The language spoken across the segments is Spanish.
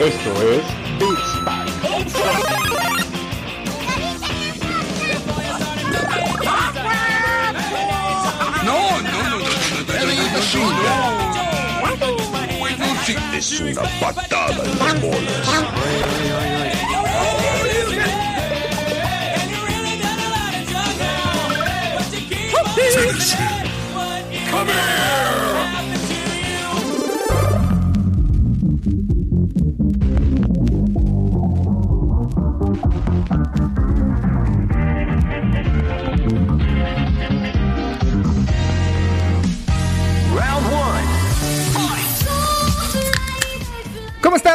Esto es Beats No, no, no, no, no, no, no, no, Es una patada en las bolas.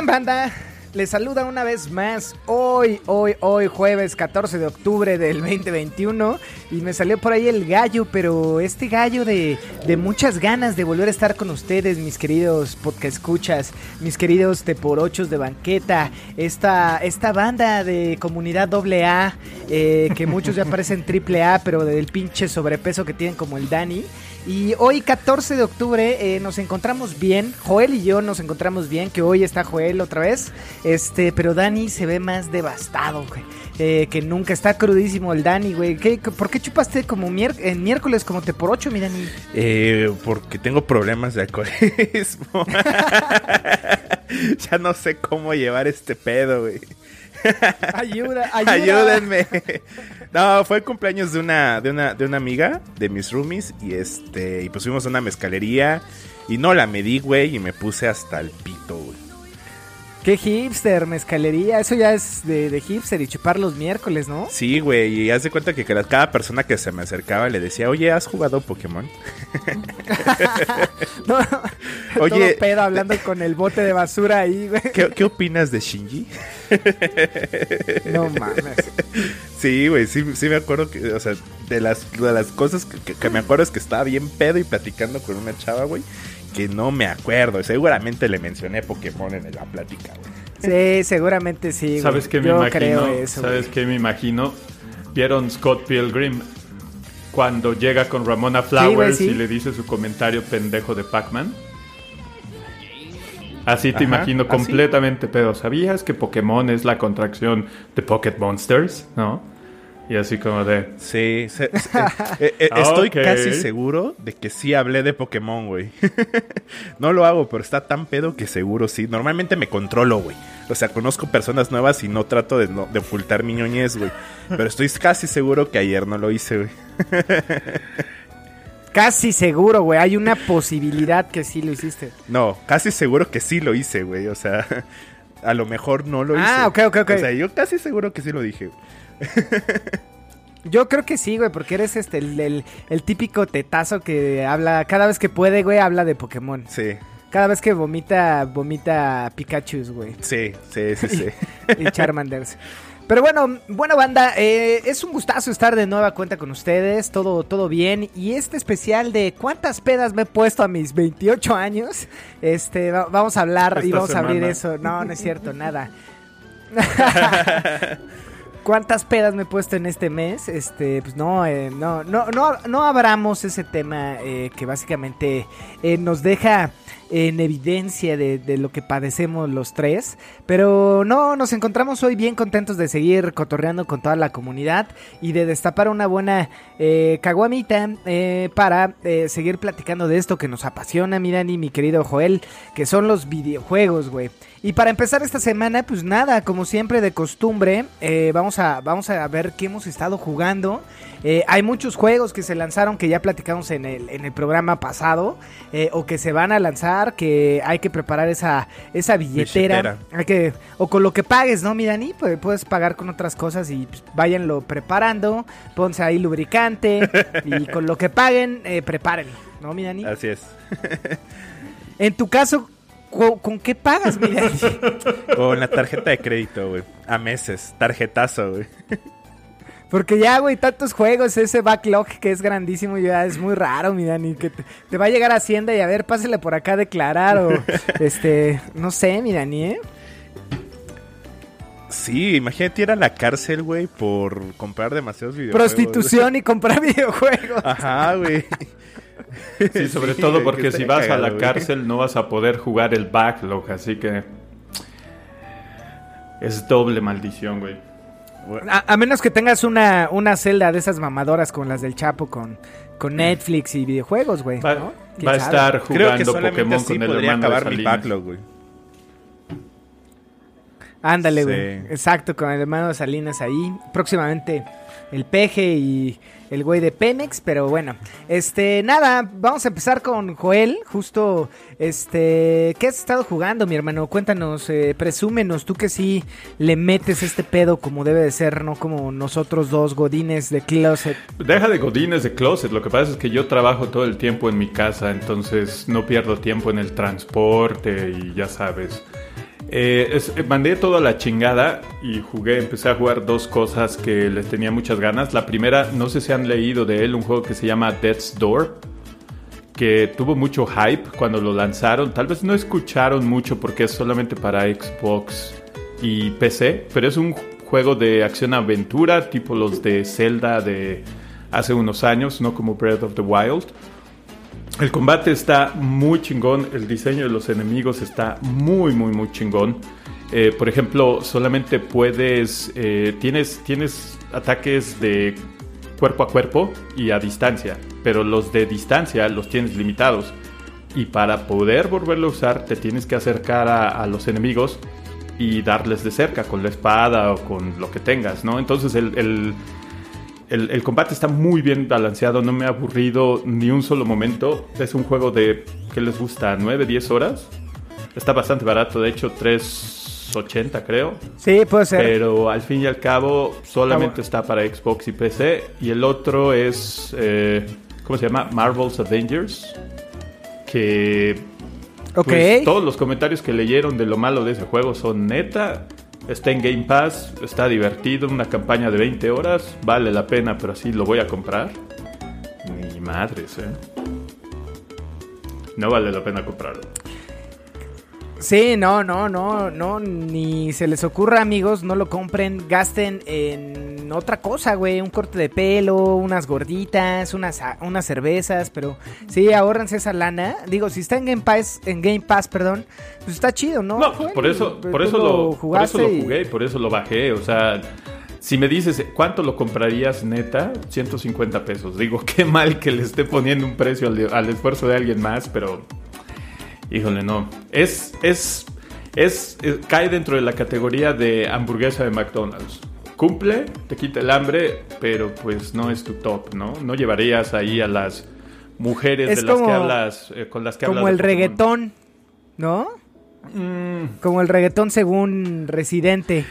Banda? Les saluda una vez más hoy, hoy, hoy, jueves 14 de octubre del 2021. Y me salió por ahí el gallo, pero este gallo de, de muchas ganas de volver a estar con ustedes, mis queridos podcast escuchas, mis queridos teporochos de banqueta, esta, esta banda de comunidad AA, eh, que muchos ya parecen triple A, pero del pinche sobrepeso que tienen como el Dani. Y hoy 14 de octubre eh, nos encontramos bien, Joel y yo nos encontramos bien, que hoy está Joel otra vez, este, pero Dani se ve más devastado, güey, eh, que nunca, está crudísimo el Dani, güey. ¿Qué- ¿Por qué chupaste como en miércoles como te por ocho, mi Dani? Eh, porque tengo problemas de alcoholismo. ya no sé cómo llevar este pedo, güey. Ayuda, ayuda. Ayúdenme. No, fue el cumpleaños de una, de una, de una amiga de mis roomies y este, y pues fuimos a una mezcalería y no la medí, güey, y me puse hasta el pito, güey. Qué hipster, mezcalería, eso ya es de, de hipster y chupar los miércoles, ¿no? Sí, güey, y haz de cuenta que cada- persona que se me acercaba le decía, oye, ¿has jugado Pokémon? No, Oye. todo pedo hablando con el bote de basura ahí, güey. ¿Qué, qué opinas de Shinji? No mames. Sí, güey, sí, sí me acuerdo que, o sea, de las, de las cosas que, que- que me acuerdo es que estaba bien pedo y platicando con una chava, güey, que no me acuerdo. Seguramente le mencioné Pokémon en la plática, güey. Sí, seguramente sí. güey. ¿Sabes qué me Yo imagino? creo eso. ¿Sabes güey. qué me imagino? ¿Vieron Scott Pilgrim? Cuando llega con Ramona Flowers güey, sí. y le dice su comentario pendejo de Pac-Man. Así te Ajá, imagino así. completamente, pero ¿sabías que Pokémon es la contracción de Pocket Monsters? ¿No? Y así como de... Sí, se- se- eh, eh, estoy Ok. casi seguro de que sí hablé de Pokémon, güey. no lo hago, pero está tan pedo que seguro sí. Normalmente me controlo, güey. O sea, conozco personas nuevas y no trato de, no- de ocultar mi ñoñez, güey. Pero estoy casi seguro que ayer no lo hice, güey. Casi seguro, güey. Hay una posibilidad que sí lo hiciste. No, casi seguro que sí lo hice, güey. O sea, a lo mejor no lo hice. Ah, ok, ok, ok. O sea, yo casi seguro que sí lo dije. güey. Yo creo que sí, güey, porque eres este el, el- el típico tetazo que habla, cada vez que puede, güey, habla de Pokémon. Sí, Cada vez que vomita, vomita Pikachu, güey. sí, sí, sí, sí. y Charmanders. Pero bueno, bueno banda, eh, es un gustazo estar de nueva cuenta con ustedes, todo, todo bien. Y este especial de cuántas pedas me he puesto a mis 28 años, este, va- vamos a hablar y vamos a abrir eso. No, no es cierto, nada. ¿Cuántas pedas me he puesto en este mes? Este, pues no, eh, no, no, no, no abramos ese tema eh, que básicamente eh, nos deja en evidencia de, de lo que padecemos los tres. Pero no, nos encontramos hoy bien contentos de seguir cotorreando con toda la comunidad y de destapar una buena eh, caguamita eh, para eh, seguir platicando de esto que nos apasiona, mi Dani, mi querido Joel, que son los videojuegos, güey. Y para empezar esta semana, pues nada, como siempre de costumbre, eh, vamos, a, vamos a ver qué hemos estado jugando. Eh, hay muchos juegos que se lanzaron que ya platicamos en el, en el programa pasado, eh, o que se van a lanzar, que hay que preparar esa, esa billetera. Billetera. Hay que, o con lo que pagues, ¿no, mi Dani? Pues puedes pagar con otras cosas y pues, váyanlo preparando, ponse ahí lubricante y con lo que paguen, eh, prepárenlo, ¿no, mi Dani? Así es. En tu caso, ¿cu- ¿con qué pagas, mi Dani? Con la tarjeta de crédito, güey. A meses. Tarjetazo, güey. Porque ya, güey, tantos juegos, ese backlog que es grandísimo, ya es muy raro, mi Dani, que te, te va a llegar a Hacienda y a ver, pásale por acá a declarar o, este, no sé, mi Dani, ¿eh? Sí, imagínate ir a la cárcel, güey, por comprar demasiados videojuegos. Prostitución y comprar videojuegos. Ajá, güey. Sí, sobre Sí, todo porque que si vas a la güey. cárcel no vas a poder jugar el backlog, así que es doble maldición, güey. A, a menos que tengas una, una celda de esas mamadoras con las del Chapo, con, con Netflix y videojuegos, güey. Va, ¿no? ¿Quién va a estar Creo que jugando Pokémon así con el podría hermano de acabar mi Salinas. backlog, güey. Ándale, Sí. güey. Exacto, con el hermano de Salinas ahí. Próximamente el peje y el güey de Pemex, pero bueno. Este, nada, vamos a empezar con Joel. Justo, este, ¿qué has estado jugando, mi hermano? Cuéntanos, eh, presúmenos, tú que sí le metes este pedo como debe de ser, no como nosotros dos godines de closet. Deja de godines de closet, lo que pasa es que yo trabajo todo el tiempo en mi casa, entonces no pierdo tiempo en el transporte y ya sabes. Eh, es- eh, mandé toda la chingada y jugué, empecé a jugar dos cosas que les tenía muchas ganas. La primera, no sé si han leído de él, un juego que se llama Death's Door, que tuvo mucho hype cuando lo lanzaron. Tal vez no escucharon mucho porque es solamente para Xbox y PC, pero es un juego de acción-aventura, tipo los de Zelda de hace unos años, no como Breath of the Wild. El combate está muy chingón, el diseño de los enemigos está muy, muy, muy chingón. Eh, por ejemplo, solamente puedes, eh, tienes, tienes ataques de cuerpo a cuerpo y a distancia, pero los de distancia los tienes limitados. Y para poder volverlo a usar, te tienes que acercar a, a los enemigos y darles de cerca con la espada o con lo que tengas, ¿no? Entonces el, el- el- el combate está muy bien balanceado, no me ha aburrido ni un solo momento. Es un juego de, ¿qué les gusta? ¿9, 10 horas? Está bastante barato, de hecho 3.80 creo. Sí, puede ser. Pero al fin y al cabo solamente Está está para Xbox y PC. Y el otro es, eh, ¿cómo se llama? Marvel's Avengers. Que ok. pues, todos los comentarios que leyeron de lo malo de ese juego son neta. Está en Game Pass, está divertido, una campaña de 20 horas, vale la pena, pero así lo voy a comprar. Ni madres, eh. No vale la pena comprarlo. Sí, no, no, no, no, ni se les ocurra, amigos, no lo compren, gasten en otra cosa, güey, un corte de pelo, unas gorditas, unas, unas cervezas, pero sí, ahórrense esa lana. Digo, si está en Game Pass, en Game Pass, perdón, pues está chido, ¿no? No, por eso, por eso lo por eso lo jugué y por eso lo bajé. O sea, si me dices cuánto lo comprarías neta, 150 pesos. Digo, qué mal que le esté poniendo un precio al, al esfuerzo de alguien más, pero híjole, no. Es, es, es, cae dentro de la categoría de hamburguesa de McDonald's. Cumple, te quita el hambre, pero pues no es tu top, ¿no? No llevarías ahí a las mujeres Es de las que hablas, eh, con las que hablas Como el reggaetón, ¿no? Mm, Como el reggaetón según Residente.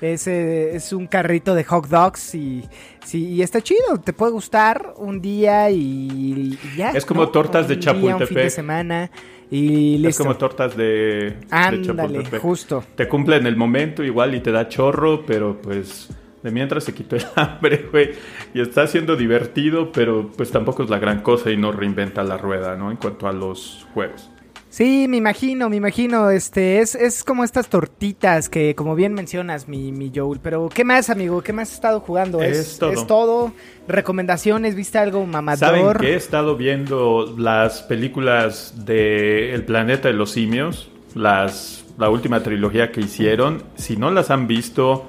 Es, eh, es un carrito de hot dogs y, sí, y está chido. Te puede gustar un día y, y ya. Es como tortas de Un día, Un fin de Chapultepec. semana y listo. Es como tortas de, de Ándale, Chapultepec. justo. Te cumple en el momento igual y te da chorro, pero pues de mientras se quitó el hambre, güey. Y está siendo divertido, pero pues tampoco es la gran cosa y no reinventa la rueda, ¿no? En cuanto a los juegos. Sí, me imagino, me imagino. Este, es, es como estas tortitas que, como bien mencionas, mi, mi Joel. Pero, ¿qué más, amigo? ¿Qué más has estado jugando? Es todo. todo. Recomendaciones, ¿viste algo mamador? ¿Saben que he estado viendo las películas de El planeta de los simios? Las, la última trilogía que hicieron. Si no las han visto,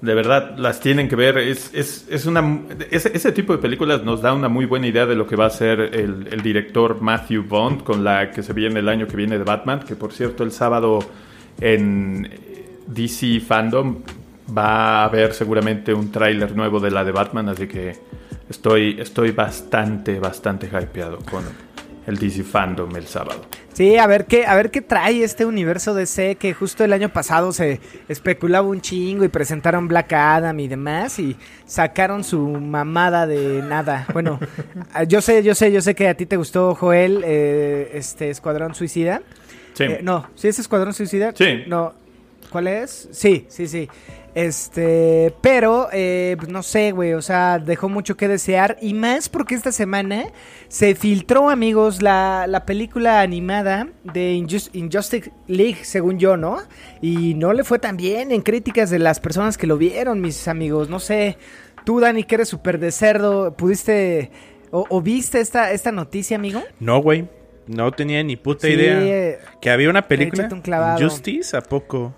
de verdad las tienen que ver. Es, es, es una, ese, ese tipo de películas nos da una muy buena idea de lo que va a ser el, el director Matthew Bond con la que se viene el año que viene de Batman. Que por cierto, el sábado en DC Fandom va a haber seguramente un tráiler nuevo de la de Batman. Así que estoy, estoy bastante, bastante hypeado con el DC Fandom el sábado. Sí, a ver qué, a ver qué trae este universo DC que justo el año pasado se especulaba un chingo y presentaron Black Adam y demás y sacaron su mamada de nada. Bueno, ah, yo sé, yo sé, yo sé que a ti te gustó Joel, eh, este Escuadrón Suicida. Sí. Eh, no, ¿sí es Escuadrón Suicida? Sí. No, ¿cuál es? Sí, sí, sí. Este, pero, eh, pues, no sé, güey, o sea, dejó mucho que desear. Y más porque esta semana se filtró, amigos, la, la película animada de Injus- Injustice League, según yo, ¿no? Y no le fue tan bien en críticas de las personas que lo vieron, mis amigos. No sé, tú, Dani, que eres súper de cerdo, pudiste ¿O, o viste esta, esta noticia, amigo? No, güey. No tenía ni puta Sí, idea. eh, Que había una película. un. Justice, ¿a poco?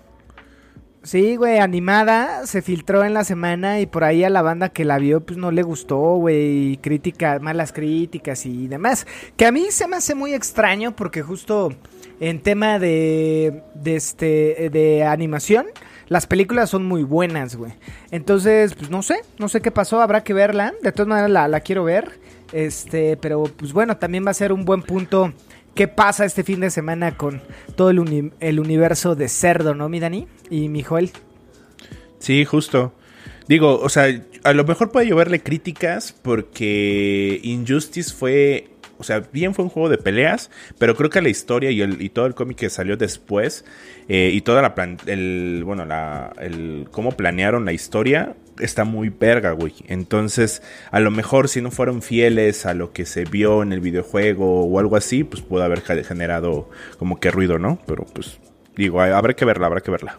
Sí, güey, animada, se filtró en la semana y por ahí a la banda que la vio pues no le gustó, güey, y crítica, malas críticas y demás. Que a mí se me hace muy extraño porque justo en tema de, de este, de animación, las películas son muy buenas, güey. Entonces, pues no sé, no sé qué pasó, habrá que verla. De todas maneras la, la quiero ver. Este, pero pues bueno, también va a ser un buen punto. ¿Qué pasa este fin de semana con todo el, uni- el universo de cerdo, no, mi Dani? Y mi Joel. Sí, justo. Digo, o sea, a lo mejor puede lloverle críticas porque Injustice fue, o sea, bien fue un juego de peleas, pero creo que la historia y, el, y todo el cómic que salió después eh, y toda la plan, el, bueno, la, el cómo planearon la historia está muy verga, güey. Entonces, a lo mejor si no fueron fieles a lo que se vio en el videojuego o algo así, pues pudo haber ge- generado como que ruido, ¿no? Pero pues, digo, habrá que verla, habrá que verla.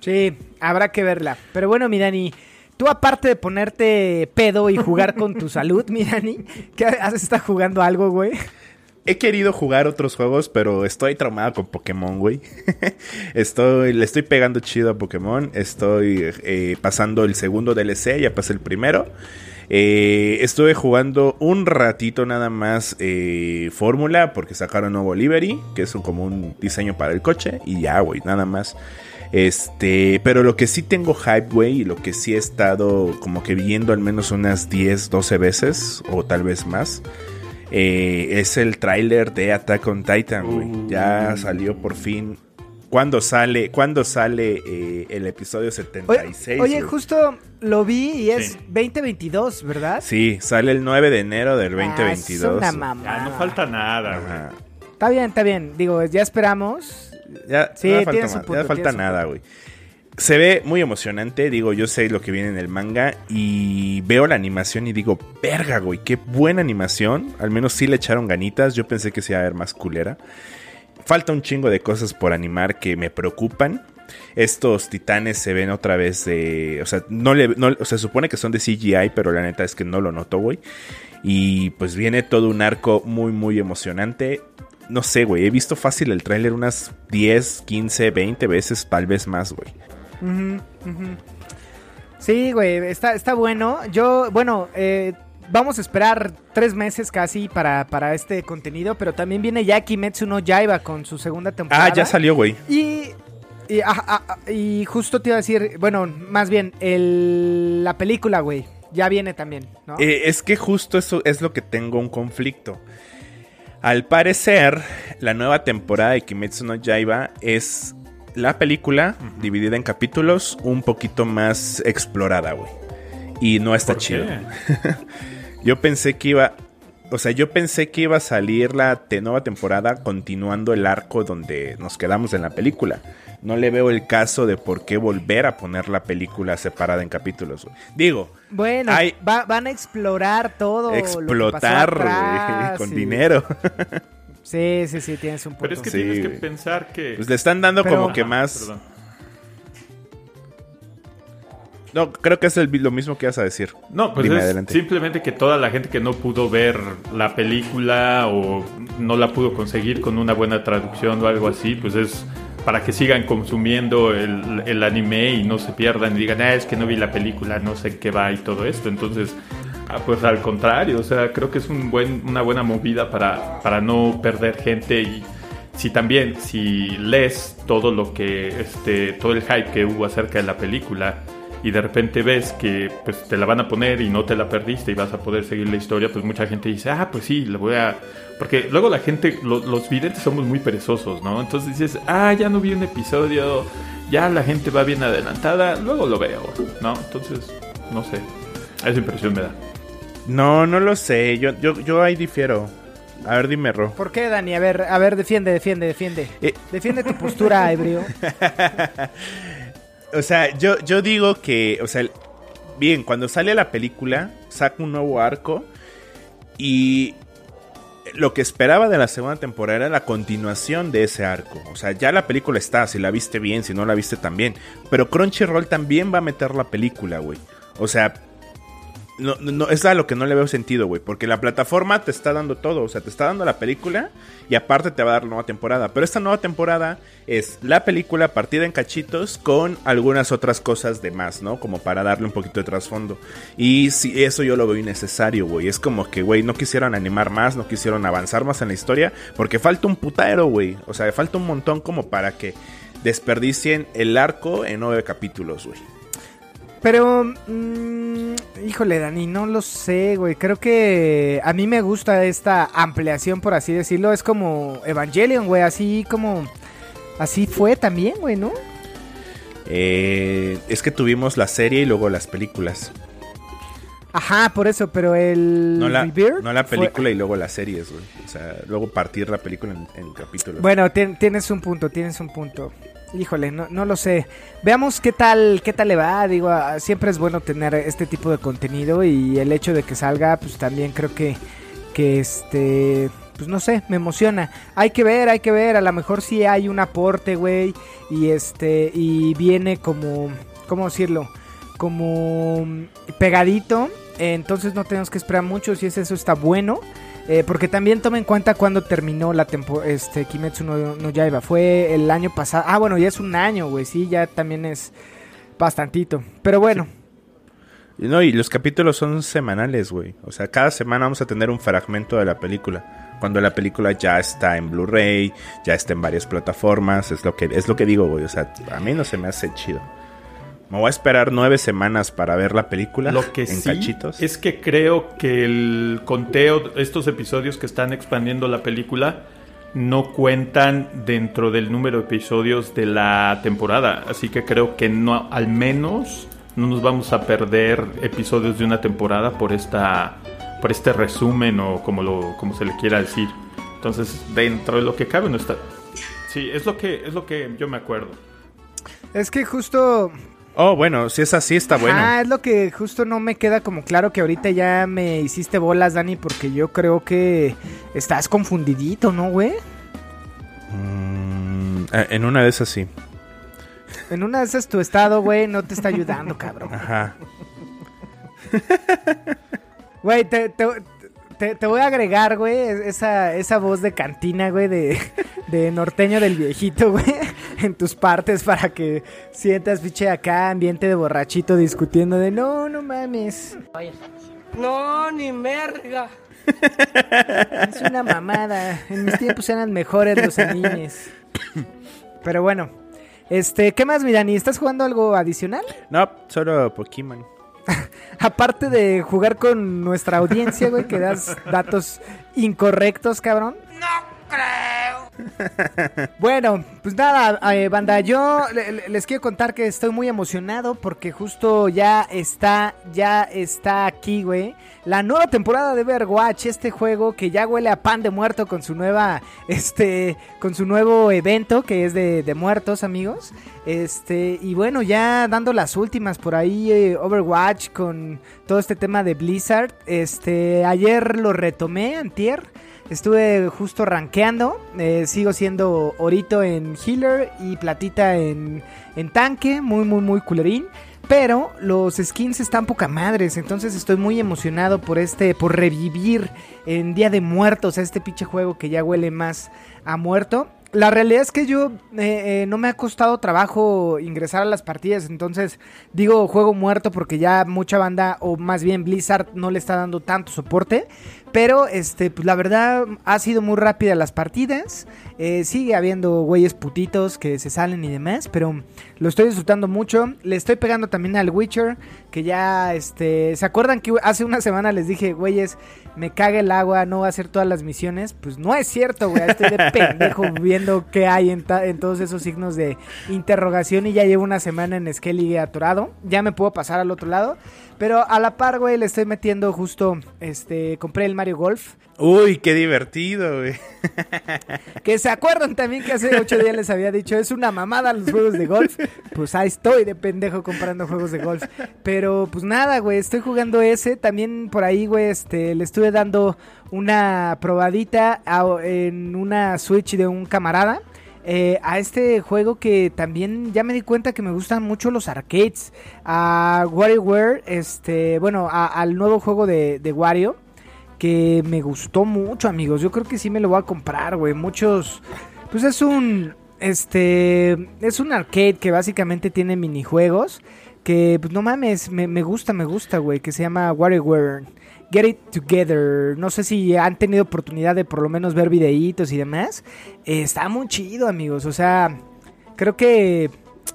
Sí, habrá que verla. Pero bueno, mi Dani, tú aparte de ponerte pedo y jugar con tu salud, mi Dani, ¿qué has estado jugando algo, güey? He querido jugar otros juegos, pero estoy traumado con Pokémon, güey. estoy, le estoy pegando chido a Pokémon. Estoy eh, pasando el segundo DLC, ya pasé el primero. Eh, estuve jugando un ratito nada más eh, Fórmula, porque sacaron nuevo Livery, que es un- como un diseño para el coche. Y ya, güey, nada más. Este, pero lo que sí tengo hype, güey, y lo que sí he estado como que viendo al menos unas 10, 12 veces, o tal vez más, eh, es el tráiler de Attack on Titan, güey. Ya salió por fin. ¿Cuándo sale, cuándo sale eh, el episodio Oye, 76? oye, güey? justo lo vi y es Sí. 2022, ¿verdad? Sí, sale el 9 de enero del Ah, 2022. es una mamada. Ya no falta nada, güey. Está bien, está bien. Digo, ya esperamos. Ya, Sí, no tiene falta, su punto, ya falta tiene nada, güey. Se ve muy emocionante, digo, yo sé lo que viene en el manga y veo la animación y digo, verga, güey, qué buena animación. Al menos sí le echaron ganitas, yo pensé que se iba a ver más culera. Falta un chingo de cosas por animar que me preocupan. Estos titanes se ven otra vez de... O sea, no le, se supone que son de CGI, pero la neta es que no lo noto, güey. Y pues viene todo un arco muy, muy emocionante. No sé, güey, he visto fácil el tráiler unas 10, 15, 20 veces, tal vez más, güey. Ujú. Sí, güey, está, está bueno. Yo, bueno, eh, vamos a esperar tres meses casi para, para este contenido, pero también viene ya Kimetsu no Yaiba con su segunda temporada. Ah, ya salió, güey. Y, y, ah, ah, ah, y justo te iba a decir, bueno, más bien, el, la película, güey, ya viene también, ¿no? Eh, es que justo eso es lo que tengo un conflicto. Al parecer, la nueva temporada de Kimetsu no Yaiba es la película dividida en capítulos un poquito más explorada, güey. Y no está ¿Por chido. qué? Yo pensé que iba. O sea, yo pensé que iba a salir la te- nueva temporada continuando el arco donde nos quedamos en la película. No le veo el caso de por qué volver a poner la película separada en capítulos. güey. Digo, bueno, hay- va- van a explorar todo. lo que pasó explotar con y- dinero. Sí, sí, sí, tienes un punto. Pero es que Sí, tienes que pensar que... Pues le están dando Pero- como que más. perdón. No, creo que es el- lo mismo que ibas a decir. No, pues Dime, es adelante. simplemente que toda la gente que no pudo ver la película o no la pudo conseguir con una buena traducción o algo así, pues es para que sigan consumiendo el, el anime y no se pierdan y digan, ah, es que no vi la película, no sé qué va y todo esto. Entonces, ah, pues al contrario, o sea, creo que es una buena movida para, para no perder gente y si también, si lees todo lo que, este, todo el hype que hubo acerca de la película y de repente ves que pues te la van a poner y no te la perdiste y vas a poder seguir la historia, pues mucha gente dice, ah, pues sí, le voy a... Porque luego la gente, lo- los videntes somos muy perezosos, ¿no? Entonces dices, ah, ya no vi un episodio, ya la gente va bien adelantada, luego lo veo, ¿no? Entonces, no sé, esa impresión me da. No, no lo sé. Yo, yo, yo ahí difiero. A ver, dime, Ro. ¿Por qué, Dani? A ver, a ver, defiende, defiende, defiende. Eh. Defiende tu postura, ebrio. O sea, yo, yo digo que, o sea, bien, cuando sale la película, saca un nuevo arco y lo que esperaba de la segunda temporada era la continuación de ese arco. O sea, ya la película está, si la viste bien, si no la viste también. Pero Crunchyroll también va a meter la película, güey. O sea, no, no, es a lo que no le veo sentido, güey. Porque la plataforma te está dando todo. O sea, te está dando la película y aparte te va a dar la nueva temporada. Pero esta nueva temporada es la película partida en cachitos con algunas otras cosas de más, ¿no? Como para darle un poquito de trasfondo. Y si eso yo lo veo innecesario, güey. Es como que, güey, no quisieron animar más, no quisieron avanzar más en la historia. Porque falta un putero, güey. O sea, falta un montón como para que desperdicien el arco en nueve capítulos, güey. Pero, mm, híjole, Dani, no lo sé, güey. Creo que a mí me gusta esta ampliación, por así decirlo. Es como Evangelion, güey. Así como. Así fue también, güey, ¿no? Eh, es que tuvimos la serie y luego las películas. Ajá, por eso, pero el. No la, no la fue- película y luego las series, güey. O sea, luego partir la película en, en capítulos. Bueno, tien- tienes un punto, tienes un punto. Híjole, no, no lo sé. Veamos qué tal, qué tal le va. Digo, ah, siempre es bueno tener este tipo de contenido y el hecho de que salga, pues también creo que, que este, pues no sé, me emociona. Hay que ver, hay que ver. A lo mejor sí hay un aporte, güey, y este, y viene como, ¿cómo decirlo? Como mm, pegadito. entonces no tenemos que esperar mucho. Si es eso, está bueno. Eh, porque también toma en cuenta cuando terminó la temporada, este, Kimetsu no, no Yaiba. Fue el año pasado. Ah, bueno, ya es un año, güey. Sí, ya también es bastantito. Pero bueno, No, y los capítulos son semanales, güey. O sea, cada semana vamos a tener un fragmento de la película. Cuando la película ya está en Blu-ray, ya está en varias plataformas, es lo que es lo que digo, güey. O sea, a mí no se me hace chido. Me voy a esperar nueve semanas para ver la película Lo que en sí cachitos. es que creo que el conteo, estos episodios que están expandiendo la película, no cuentan dentro del número de episodios de la temporada. Así que creo que no, al menos no nos vamos a perder episodios de una temporada por esta, por este resumen o como lo, como se le quiera decir. Entonces, dentro de lo que cabe no está. Sí, es lo que, es lo que yo me acuerdo. es que justo. Oh, bueno, si es así, está bueno. Ah, es lo que justo no me queda como claro que ahorita ya me hiciste bolas, Dani, porque yo creo que estás confundidito, ¿no, güey? Mm, eh, en una de esas sí. En una de esas tu estado, güey, no te está ayudando, cabrón. Ajá. Güey, te, te, te- te voy a agregar, güey, esa, esa voz de cantina, güey, de, de norteño del viejito, güey, en tus partes para que sientas, piche, acá, ambiente de borrachito discutiendo de no, no mames. No, ni merga. Es una mamada. En mis tiempos eran mejores los animes. Pero bueno, este, ¿qué más, Mirani? ¿Estás jugando algo adicional? No, solo Pokémon. Aparte de jugar con nuestra audiencia, güey, que das datos incorrectos, cabrón. No creo. Bueno, pues nada, eh, banda, yo le- le- les quiero contar que estoy muy emocionado porque justo ya está, ya está aquí, güey, la nueva temporada de Overwatch, este juego que ya huele a pan de muerto con su nueva, este, con su nuevo evento que es de, de muertos, amigos. Este, y bueno, ya dando las últimas por ahí, eh, Overwatch con todo este tema de Blizzard. Este, ayer lo retomé, antier. Estuve justo rankeando. eh, sigo siendo Orito en healer y Platita en, en tanque. Muy, muy, muy culerín. Pero los skins están poca madres. Entonces estoy muy emocionado por este. Por revivir en Día de Muertos. Este pinche juego que ya huele más a muerto. La realidad es que yo eh, eh, no me ha costado trabajo ingresar a las partidas, entonces digo juego muerto porque ya mucha banda o más bien Blizzard no le está dando tanto soporte, pero este pues la verdad ha sido muy rápida las partidas, eh, sigue habiendo güeyes putitos que se salen y demás, pero lo estoy disfrutando mucho, le estoy pegando también al Witcher, que ya este, ¿se acuerdan que hace una semana les dije, güeyes, me caga el agua, no va a hacer todas las misiones? Pues no es cierto, güey, estoy de pendejo viendo qué hay en, todos esos signos de interrogación y ya llevo una semana en Skelly atorado, ya me puedo pasar al otro lado, pero a la par, güey, le estoy metiendo justo, este, compré el Mario Golf, Uy, qué divertido, güey. que se acuerdan también que hace ocho días les había dicho, es una mamada los juegos de golf. Pues ahí estoy de pendejo comprando juegos de golf. Pero pues nada, güey, estoy jugando ese. También por ahí, güey, este, le estuve dando una probadita a- en una Switch de un camarada. Eh, a este juego que también ya me di cuenta que me gustan mucho los arcades. A WarioWare, este, bueno, al nuevo juego de, de Wario. Que me gustó mucho, amigos. Yo creo que sí me lo voy a comprar, güey. Muchos. Pues es un. Este. Es un arcade que básicamente tiene minijuegos. Que, pues no mames, me, me gusta, me gusta, güey. Que se llama WarioWare. Get It Together. No sé si han tenido oportunidad de por lo menos ver videitos y demás. Eh, está muy chido, amigos. O sea, creo que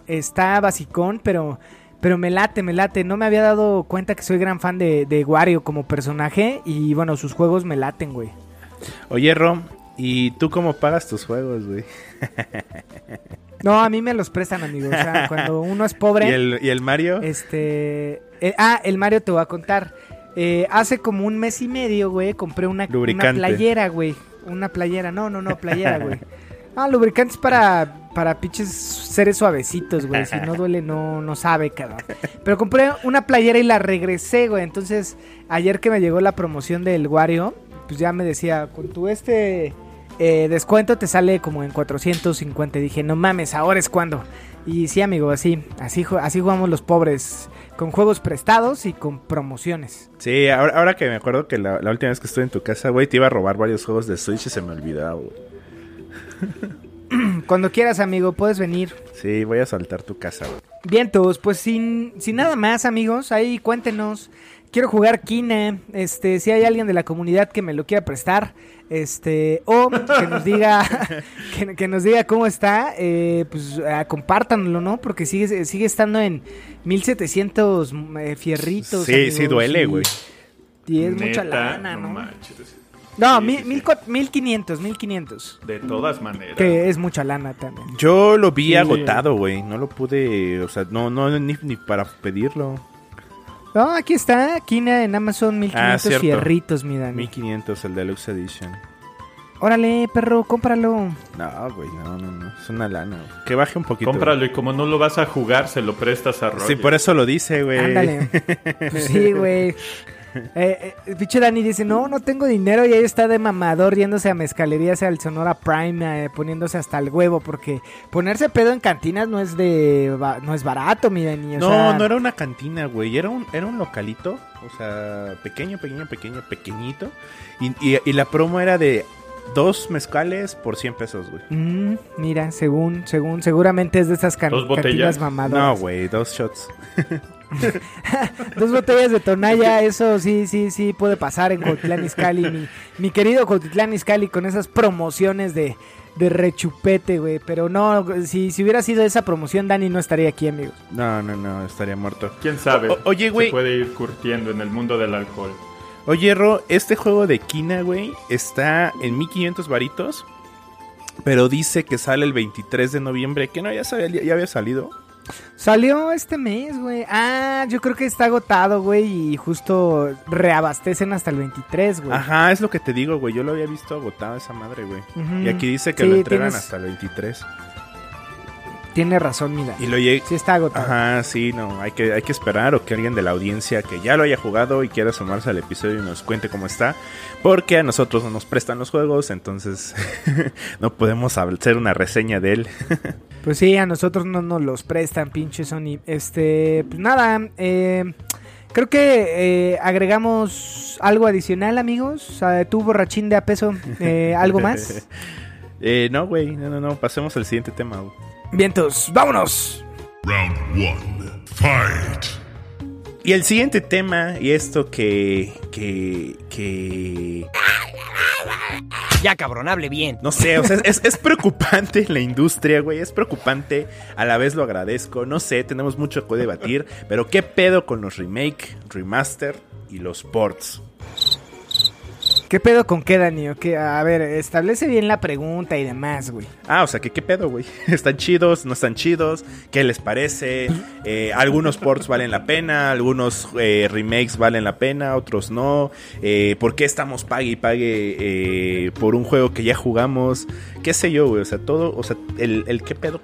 está basicón, pero, pero me late, me late. No me había dado cuenta que soy gran fan de, de Wario como personaje. Y bueno, sus juegos me laten, güey. Oye, Rom, ¿y tú cómo pagas tus juegos, güey? No, a mí me los prestan, amigos. O sea, cuando uno es pobre. ¿Y el, y el Mario? Este. eh, ah, el Mario te voy a contar. Eh, hace como un mes y medio, güey, compré una, una playera, güey. Una playera. No, no, no, playera, güey. Ah, lubricantes para, para pinches seres suavecitos, güey. Si no duele, no, no sabe, cabrón. Pero compré una playera y la regresé, güey. Entonces, ayer que me llegó la promoción del Wario, pues ya me decía, con tu este eh, descuento te sale como en 450. Y dije, no mames, ahora es cuando. Y sí, amigo, así, así, así jugamos los pobres. Con juegos prestados y con promociones. Sí, ahora, ahora que me acuerdo que la, la última vez que estuve en tu casa, güey, te iba a robar varios juegos de Switch y se me olvidaba, güey. Cuando quieras, amigo, puedes venir. Sí, voy a saltar tu casa, güey. Vientos, pues sin, sin nada más, amigos, ahí cuéntenos. Quiero jugar Kine, este, si hay alguien de la comunidad que me lo quiera prestar, este, o que nos diga, que, que nos diga cómo está, eh, pues ah, compártanlo, ¿no? Porque sigue, sigue estando en 1700 eh, fierritos. Sí, amigos, sí duele, y- güey. Y es mucha lana, ¿no? manches. No, Sí, mil, sí, mil sí. cua- 1500, 1500. De todas maneras. Que es mucha lana también. Yo lo vi Sí. agotado, güey. No lo pude, o sea, no, no, ni, ni para pedirlo. No, aquí está, Kina en Amazon, 1500 Ah, fierritos, mi Dani. 1500 el Deluxe Edition. Órale, perro, cómpralo. No, güey, no, no, no. Es una lana, güey. Que baje un poquito. Cómpralo y como no lo vas a jugar, se lo prestas a Roger. Sí, por eso lo dice, güey. Ándale. Pues sí, güey. Eh, eh, pinche Dani dice, no, no tengo dinero y ahí está de mamador yéndose a mezcalerías al Sonora Prime, eh, poniéndose hasta el huevo, porque ponerse pedo en cantinas no es de no es barato, mi Dani. o No, sea, no era una cantina, güey. Era un, era un localito. O sea, pequeño, pequeño, pequeño, pequeñito. Y, y- y la promo era de dos mezcales por 100 pesos, güey. Mm, mira, según, según, seguramente es de esas can- ¿Dos botellas? cantinas mamadoras. No, güey, dos shots. Dos botellas de Tonaya, eso sí, sí, sí puede pasar en Cotitlán Izcalli. Mi, mi querido Cotitlán Izcalli con esas promociones de, de rechupete, güey. Pero no, si, si hubiera sido esa promoción, Dani no estaría aquí, amigos. No, no, no, estaría muerto. ¿Quién sabe? O- oye, güey. Se puede ir curtiendo en el mundo del alcohol. Oye, Ro, este juego de Kina, güey, está en 1500 varitos. Pero dice que sale el 23 de noviembre. Que no, ya, sabía- ya había salido. Salió este mes, güey. Ah, yo creo que está agotado, güey. Y justo reabastecen hasta el 23, güey. Ajá, es lo que te digo, güey. Yo lo había visto agotado esa madre, güey. Y aquí dice que Sí, lo entregan tienes- hasta el 23. Tiene razón, mira. Y lo llega. Sí está agotado. Ajá, sí, no, hay que, hay que esperar o que alguien de la audiencia que ya lo haya jugado y quiera sumarse al episodio y nos cuente cómo está, porque a nosotros no nos prestan los juegos, entonces no podemos hacer una reseña de él. Pues sí, a nosotros no nos los prestan, pinche Sony. Este, pues nada, eh, creo que eh, agregamos algo adicional, amigos. Tú, borrachín de a peso, eh, ¿algo más? Eh, no, güey, no, no, no, pasemos al siguiente tema. güey. Vientos, vámonos. Round one. Fight. Y el siguiente tema, y esto que, que, que, Ya cabrón, hable bien. No sé, o sea, es, es preocupante la industria, güey. Es preocupante, a la vez lo agradezco. No sé, tenemos mucho que debatir. Pero ¿qué pedo con los remake, remaster y los ports? ¿Qué pedo con qué, Dani? ¿O qué? A ver, establece bien la pregunta y demás, güey. Ah, o sea, que qué pedo, güey. ¿Están chidos? ¿No están chidos? ¿Qué les parece? Eh, algunos ports valen la pena, algunos eh, remakes valen la pena, otros no. Eh, ¿Por qué estamos pague y pague eh, por un juego que ya jugamos? ¿Qué sé yo, güey? O sea, todo, o sea, el, el qué pedo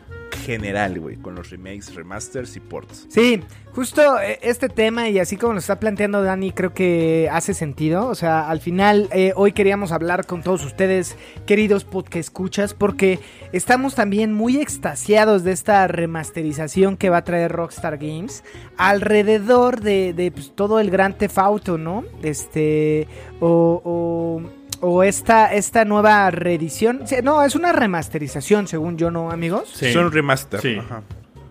general, güey, con los remakes, remasters y ports. Sí, justo eh, este tema y así como lo está planteando Dani, creo que hace sentido. O sea, al final, eh, hoy queríamos hablar con todos ustedes, queridos podcast escuchas, porque estamos también muy extasiados de esta remasterización que va a traer Rockstar Games alrededor de, de, pues, todo el gran tefauto, ¿no? Este, o, o o esta, esta nueva reedición. No, es una remasterización, según yo, ¿no, amigos? Sí. Son remaster. Sí. Ajá.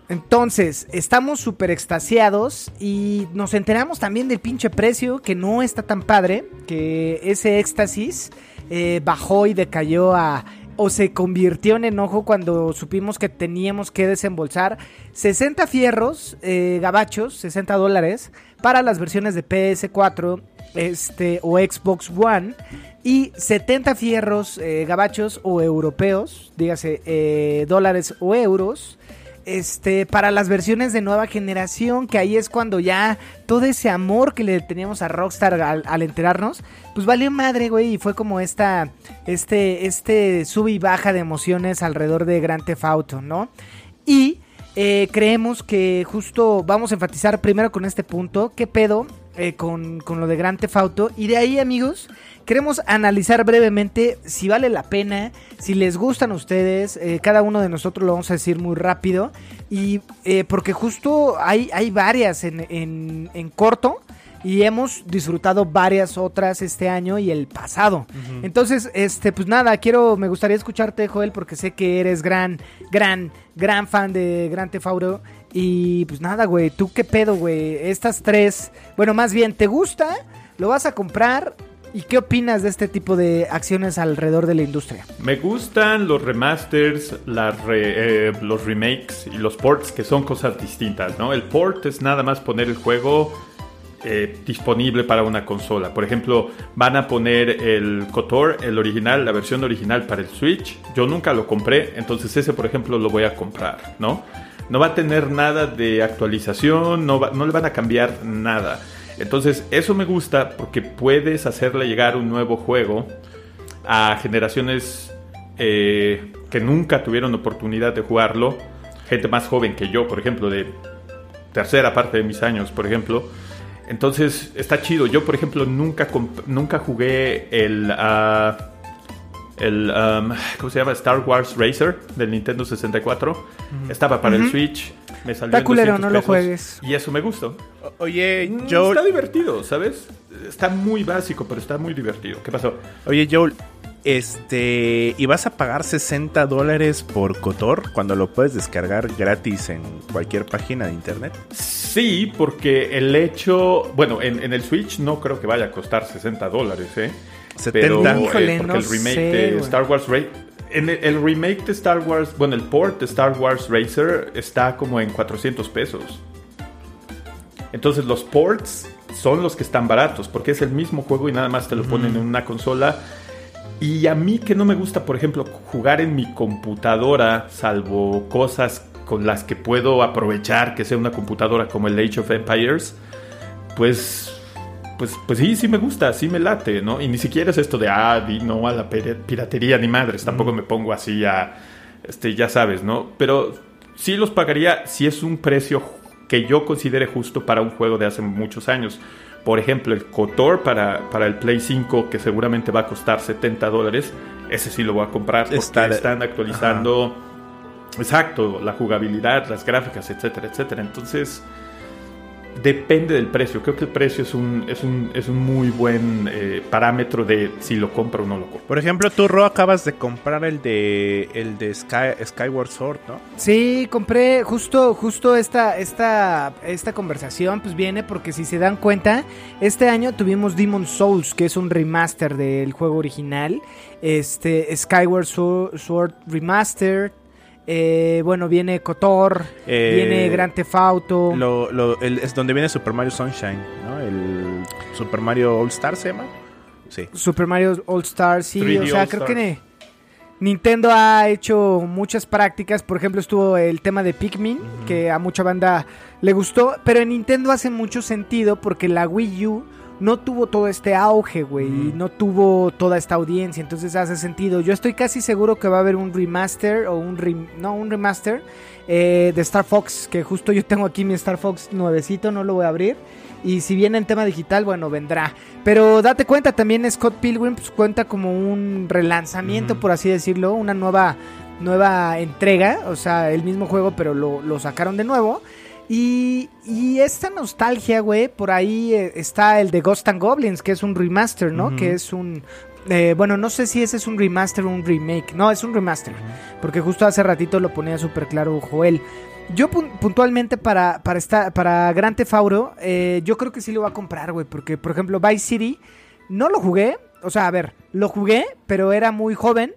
Entonces, estamos súper extasiados y nos enteramos también del pinche precio, que no está tan padre, que ese éxtasis eh, bajó y decayó a... o se convirtió en enojo cuando supimos que teníamos que desembolsar 60 fierros eh, gabachos, 60 dólares, para las versiones de PS4 este, o Xbox One y 70 fierros eh, gabachos o europeos, dígase eh, dólares o euros, este, para las versiones de nueva generación, que ahí es cuando ya todo ese amor que le teníamos a Rockstar al, enterarnos, pues valió madre, güey, y fue como esta, este, este sube y baja de emociones alrededor de Grand Theft Auto, ¿no? Y eh, creemos que justo vamos a enfatizar primero con este punto, qué pedo eh, con, con lo de Grand Theft Auto, y de ahí, amigos, queremos analizar brevemente si vale la pena, si les gustan ustedes, eh, cada uno de nosotros lo vamos a decir muy rápido, y eh, porque justo hay, hay varias en, en, en corto. Y hemos disfrutado varias otras este año y el pasado. Entonces, este, pues nada, quiero, me gustaría escucharte, Joel, porque sé que eres gran, gran, gran fan de Gran Theft Auto. Y pues nada, güey, ¿tú qué pedo, güey? Estas tres, bueno, más bien, ¿te gusta? ¿Lo vas a comprar? ¿Y qué opinas de este tipo de acciones alrededor de la industria? Me gustan los remasters, las re- eh, los remakes y los ports, que son cosas distintas, ¿no? El port es nada más poner el juego eh, disponible para una consola. Por ejemplo, van a poner el KOTOR, el original, la versión original para el Switch. Yo nunca lo compré, entonces ese, por ejemplo, lo voy a comprar, ¿no? No va a tener nada de actualización, no le van a cambiar nada. Entonces, eso me gusta porque puedes hacerle llegar un nuevo juego a generaciones eh, que nunca tuvieron oportunidad de jugarlo. Gente más joven que yo, por ejemplo, de tercera parte de mis años, por ejemplo. Entonces, está chido. Yo, por ejemplo, nunca, nunca jugué el... ah, el um, ¿cómo se llama? Star Wars Racer del Nintendo 64. Estaba para el Switch. Me salió Está culero, 200 no lo juegues. Y eso me gustó. O- Oye, Mm, Joel. Está divertido, ¿sabes? Está muy básico, pero está muy divertido. ¿Qué pasó? Oye, Joel. Este. ¿Y vas a pagar 60 dólares por Cotor cuando lo puedes descargar gratis en cualquier página de internet? Sí, porque el hecho, bueno, en, en el Switch no creo que vaya a costar 60 dólares, ¿eh? 70. Pero, eh, porque no el remake sé, de. Star Wars Ra- en el, el remake de Star Wars, bueno, el port de Star Wars Racer está como en 400 pesos. Entonces los ports son los que están baratos, porque es el mismo juego y nada más te lo ponen en una consola. Y a mí que no me gusta, por ejemplo, jugar en mi computadora, salvo cosas con las que puedo aprovechar que sea una computadora como el Age of Empires, pues, pues, pues sí, sí me gusta, sí me late, ¿no? Y ni siquiera es esto de, ah, di no a la piratería ni madres, tampoco me pongo así a, este, ya sabes, ¿no? Pero sí los pagaría si es un precio que yo considere justo para un juego de hace muchos años. Por ejemplo, el KOTOR para, para el Play 5, que seguramente va a costar 70 dólares, ese sí lo voy a comprar porque Está- están actualizando, exacto, la jugabilidad, las gráficas, etcétera, etcétera. Entonces, depende del precio. Creo que el precio es un, es un, es un muy buen eh, parámetro de si lo compro o no lo compro. Por ejemplo, tú, Ro, acabas de comprar el de el de Sky, Skyward Sword, ¿no? Sí, compré justo, justo esta, esta, esta conversación, pues viene porque si se dan cuenta, este año tuvimos Demon Souls, que es un remaster del juego original, este Skyward Sword, Sword Remastered, eh, bueno, viene KOTOR, Eh, viene Grand Theft Auto, Lo, lo- el- es donde viene Super Mario Sunshine, ¿no? El Super Mario All Star se llama. Sí. Super Mario All Stars, sí, 3D o sea, creo que Nintendo ha hecho muchas prácticas, por ejemplo estuvo el tema de Pikmin, que a mucha banda le gustó, pero en Nintendo hace mucho sentido porque la Wii U no tuvo todo este auge, güey, y no tuvo toda esta audiencia, entonces hace sentido. Yo estoy casi seguro que va a haber un remaster o un rem- no, un remaster eh, de Star Fox, que justo yo tengo aquí mi Star Fox nuevecito, no lo voy a abrir. Y si viene en tema digital, bueno, vendrá. Pero date cuenta, también Scott Pilgrim pues, cuenta como un relanzamiento, por así decirlo, una nueva, nueva entrega, o sea, el mismo juego, pero lo, lo sacaron de nuevo. Y, y esta nostalgia, güey, por ahí eh, está el de Ghost and Goblins, que es un remaster, ¿no? Que es un... eh, bueno, no sé si ese es un remaster o un remake. No, es un remaster. Porque justo hace ratito lo ponía súper claro Joel. Yo pun- puntualmente para, para, esta, para Grand Theft Auto, eh, yo creo que sí lo voy a comprar, güey. Porque, por ejemplo, Vice City, no lo jugué. O sea, a ver, lo jugué, pero era muy joven.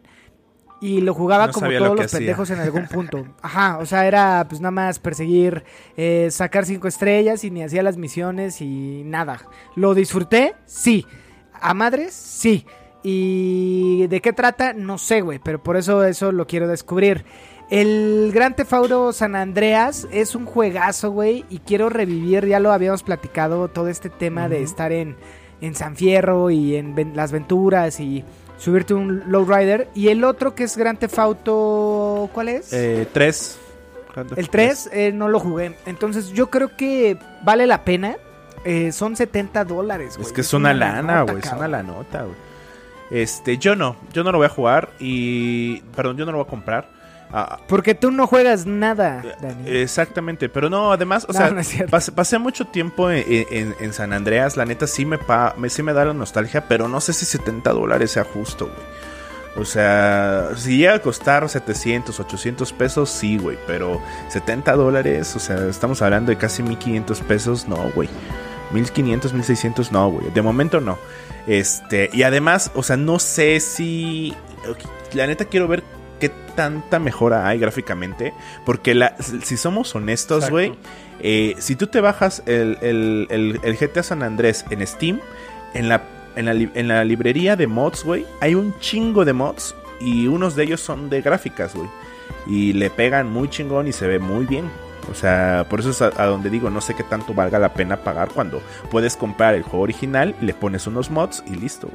Y lo jugaba No como lo todos los hacía. pendejos en algún punto. Ajá, o sea, era pues nada más perseguir, eh, sacar cinco estrellas y ni hacía las misiones y nada. ¿Lo disfruté? Sí. ¿A madres? Sí. ¿Y de qué trata? No sé, güey, pero por eso eso lo quiero descubrir. El Gran Theft Auto San Andreas es un juegazo, güey, y quiero revivir, ya lo habíamos platicado, todo este tema de estar en, en San Fierro y en las venturas y subirte un lowrider. Y el otro que es Gran Theft Auto, ¿cuál es? Eh, tres. El 3 eh, no lo jugué. Entonces yo creo que vale la pena. Eh, son 70 dólares, güey. Es que es una lana, güey. Es una lanota, güey. Este, yo no. Yo no lo voy a jugar y... Perdón, yo no lo voy a comprar. Ah, Porque tú no juegas nada, Dani. Exactamente, pero no, además, o No, sea, no pasé, pasé mucho tiempo en, en- en San Andreas, la neta sí me, pa- me, sí me da la nostalgia, pero no sé si 70 dólares sea justo, güey. O sea, si llega a costar 700, 800 pesos, sí, güey, pero 70 dólares, o sea, estamos hablando de casi 1500 pesos, no, güey. 1500, 1600, no, güey. De momento no. Este, y además, o sea, no sé si. La neta quiero ver qué tanta mejora hay gráficamente. Porque la, si somos honestos, güey, eh, si tú te bajas el, el- el- el GTA San Andrés en Steam, en la, en la, li- en la librería de mods, güey, hay un chingo de mods. Y unos de ellos son de gráficas, güey. Y le pegan muy chingón y se ve muy bien. O sea, por eso es a, a donde digo, no sé qué tanto valga la pena pagar cuando puedes comprar el juego original, le pones unos mods y listo.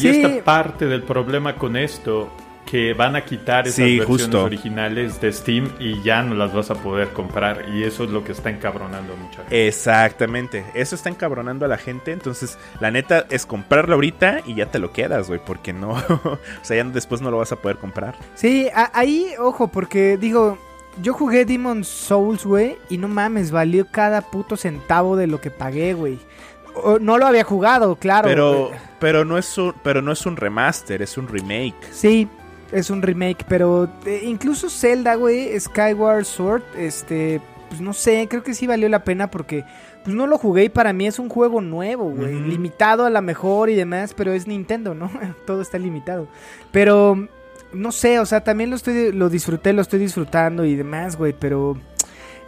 Sí. está parte del problema con esto, que van a quitar esas Sí, versiones justo. originales de Steam y ya no las vas a poder comprar. Y eso es lo que está encabronando a mucha gente. Exactamente, eso está encabronando a la gente, entonces la neta es comprarlo ahorita y ya te lo quedas, güey, porque no, o sea, ya después no lo vas a poder comprar. Sí, ahí, ojo, porque digo, yo jugué Demon's Souls, güey, y no mames, valió cada puto centavo de lo que pagué, güey. No lo había jugado, claro. pero, güey. pero no es un, pero no es un remaster, es un remake. Sí, es un remake, pero eh, incluso Zelda, güey, Skyward Sword, este, pues no sé, creo que sí valió la pena porque pues no lo jugué y para mí es un juego nuevo, güey, limitado a la mejor y demás, pero es Nintendo, ¿no? Todo está limitado. Pero no sé, o sea, también lo estoy lo disfruté, lo estoy disfrutando y demás, güey, pero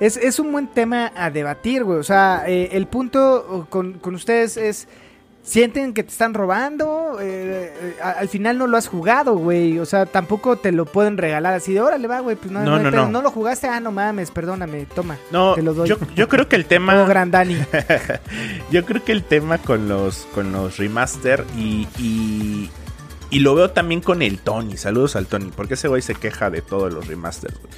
es, es un buen tema a debatir, güey. O sea, eh, el punto con, con ustedes es sienten que te están robando, eh, eh, al final no lo has jugado, güey, o sea, tampoco te lo pueden regalar así de, órale, va, güey, pues no, No, no, no, lo jugaste, ah, no mames, perdóname, toma, No, te lo doy. yo, yo creo que el tema, gran Dani. yo creo que el tema con los, con los remaster y, y, y lo veo también con el Tony, saludos al Tony, porque ese güey se queja de todos los remasters, güey.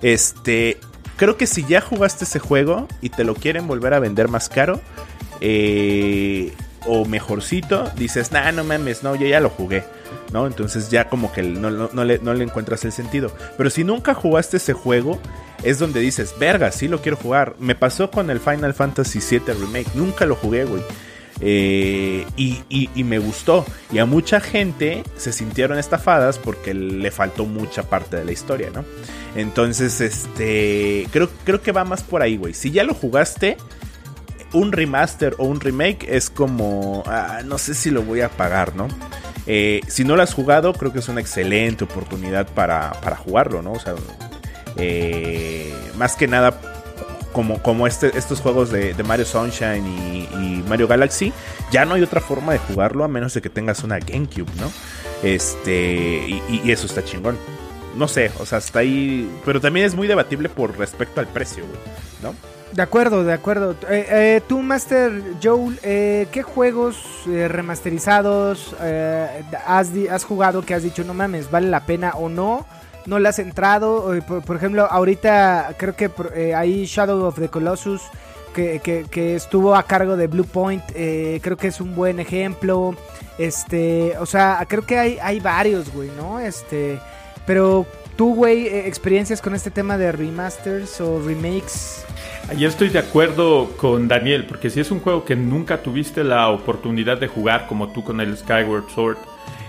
Este, creo que si ya jugaste ese juego y te lo quieren volver a vender más caro, eh, o mejorcito, dices, nah, no mames, no, yo ya lo jugué, ¿no? Entonces ya como que no, no- no le, encuentras el sentido. Pero si nunca jugaste ese juego, es donde dices, verga, sí lo quiero jugar. Me pasó con el Final Fantasy VII Remake, nunca lo jugué, güey. Eh, y, y- y me gustó. Y a mucha gente se sintieron estafadas porque le faltó mucha parte de la historia, ¿no? Entonces, este. Creo, creo que va más por ahí, güey. Si ya lo jugaste, un remaster o un remake es como. ah, no sé si lo voy a pagar, ¿no? Eh, si no lo has jugado, creo que es una excelente oportunidad para, para jugarlo, ¿no? O sea, eh, más que nada como, como este, estos juegos de, Mario Sunshine y, Mario Galaxy, ya no hay otra forma de jugarlo a menos de que tengas una GameCube, ¿no? Este, y, eso está chingón. No sé, o sea, está ahí, pero también es muy debatible por respecto al precio, ¿no? De acuerdo, de acuerdo. Eh, eh, tú, Master Joel, eh, ¿qué juegos eh, remasterizados eh, has, has jugado que has dicho, no mames, vale la pena o no? ¿No le has entrado? Por, por ejemplo, ahorita creo que eh, ahí Shadow of the Colossus, que, que- que estuvo a cargo de Blue Point, creo que es un buen ejemplo. Este, o sea, creo que hay, hay varios, güey, ¿no? Este, pero tú, güey, experiencias con este tema de remasters o remakes. Ahí estoy de acuerdo con Daniel, porque si es un juego que nunca tuviste la oportunidad de jugar como tú con el Skyward Sword,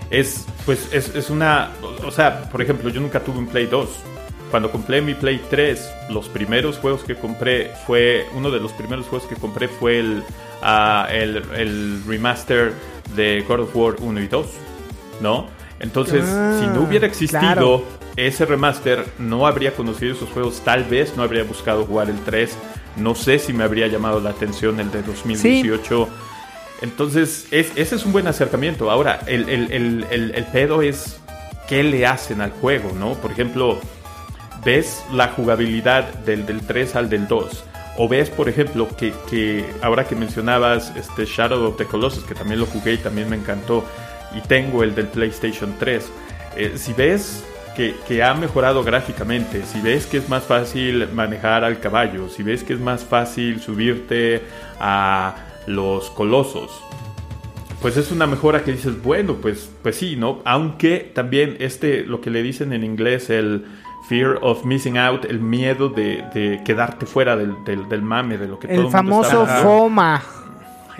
es pues es, es una, o sea, por ejemplo, yo nunca tuve un Play 2. Cuando compré mi Play 3, los primeros juegos que compré fue, uno de los primeros juegos que compré fue el, ah, el, el remaster de God of War 1 y 2, ¿no? Entonces, Ah, si no hubiera existido claro. ese remaster, no habría conocido esos juegos, tal vez no habría buscado jugar el 3, no sé si me habría llamado la atención el de 2018. Entonces, es- ese es un buen acercamiento. Ahora, el, el- el- el- el pedo es qué le hacen al juego, ¿no? Por ejemplo, ves la jugabilidad del, del 3 al del 2. O ves, por ejemplo, que, que ahora que mencionabas este Shadow of the Colossus, que también lo jugué y también me encantó, y tengo el del PlayStation 3. eh, si ves que, que ha mejorado gráficamente, si ves que es más fácil manejar al caballo, si ves que es más fácil subirte a los colosos, pues es una mejora que dices, bueno, pues, pues sí, ¿no? Aunque también este, lo que le dicen en inglés, el fear of missing out, el miedo de, de quedarte fuera del, del, del mame, de lo que todo El mundo famoso está- FOMA.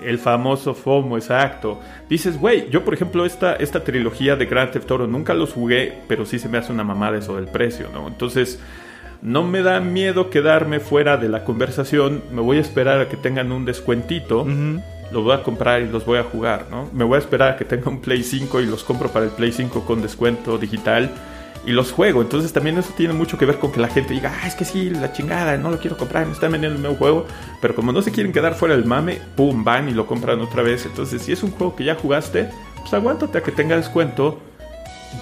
El famoso FOMO, exacto. Dices, güey, yo por ejemplo esta, esta trilogía de Grand Theft Auto nunca los jugué, pero sí se me hace una mamada eso del precio, ¿no? Entonces, no me da miedo quedarme fuera de la conversación, me voy a esperar a que tengan un descuentito, los voy a comprar y los voy a jugar, ¿no? Me voy a esperar a que tenga un Play 5 y los compro para el Play 5 con descuento digital y los juego. Entonces también eso tiene mucho que ver con que la gente diga, ah, es que sí, la chingada, no lo quiero comprar, me están vendiendo el nuevo juego. Pero como no se quieren quedar fuera del mame, pum, van y lo compran otra vez. Entonces, si es un juego que ya jugaste, pues aguántate a que tenga descuento.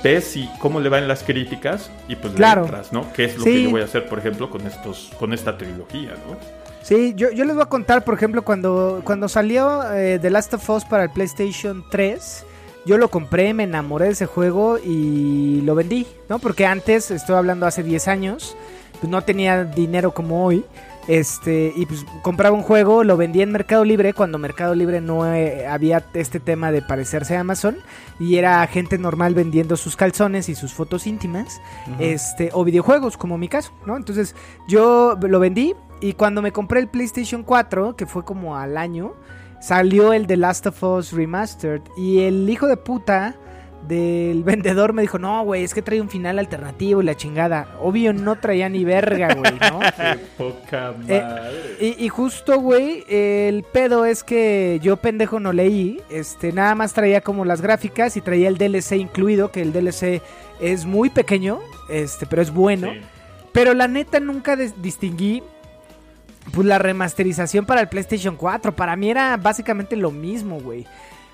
Ves si, cómo le van las críticas y pues Claro. le entras, ¿no? Que es lo Sí. que yo voy a hacer, por ejemplo, con estos, con esta trilogía, ¿no? Sí, yo, yo les voy a contar, por ejemplo, cuando, cuando salió eh, The Last of Us para el PlayStation 3, yo lo compré, me enamoré de ese juego y lo vendí, ¿no? Porque antes, estoy hablando hace 10 años, pues no tenía dinero como hoy. Este, y pues compraba un juego, lo vendía en Mercado Libre cuando Mercado Libre no eh, había este tema de parecerse a Amazon y era gente normal vendiendo sus calzones y sus fotos íntimas, este, o videojuegos como mi caso, ¿no? Entonces yo lo vendí y cuando me compré el PlayStation 4, que fue como al año, salió el The Last of Us Remastered y el hijo de puta del vendedor me dijo, no, güey, es que trae un final alternativo y la chingada. Obvio no traía ni verga, güey, ¿no? Poca Eh, y, y justo, güey, el pedo es que yo pendejo no leí, este, nada más traía como las gráficas y traía el DLC incluido, que el DLC es muy pequeño, este, pero es bueno. Sí. Pero la neta nunca distinguí pues la remasterización para el PlayStation 4. Para mí era básicamente lo mismo, güey.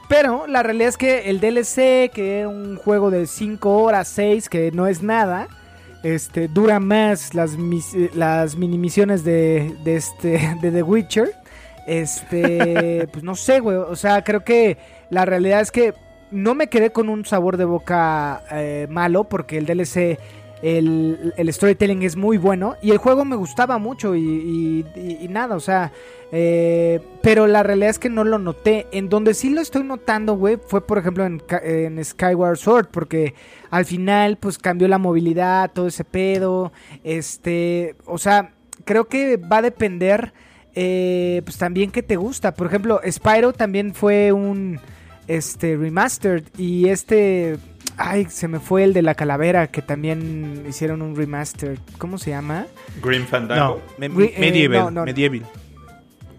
Pero la realidad es que el DLC, que era un juego de 5 horas, 6, que no es nada, este, dura más las, mis- eh, las mini misiones de, de, este, de The Witcher. Este, pues no sé, güey. O sea, creo que la realidad es que no me quedé con un sabor de boca eh, malo porque el DLC, el, el storytelling es muy bueno y el juego me gustaba mucho y, y- nada, o sea, eh, pero la realidad es que no lo noté. En donde sí lo estoy notando, güey, fue por ejemplo en, en Skyward Sword porque al final pues cambió la movilidad, todo ese pedo, este, o sea, creo que va a depender eh, pues también que te gusta. Por ejemplo, Spyro también fue un este remastered y este ay, se me fue el de la calavera que también hicieron un remaster. ¿Cómo se llama? Grim No, Fandango. me- Re- eh, medieval, no, no. medieval.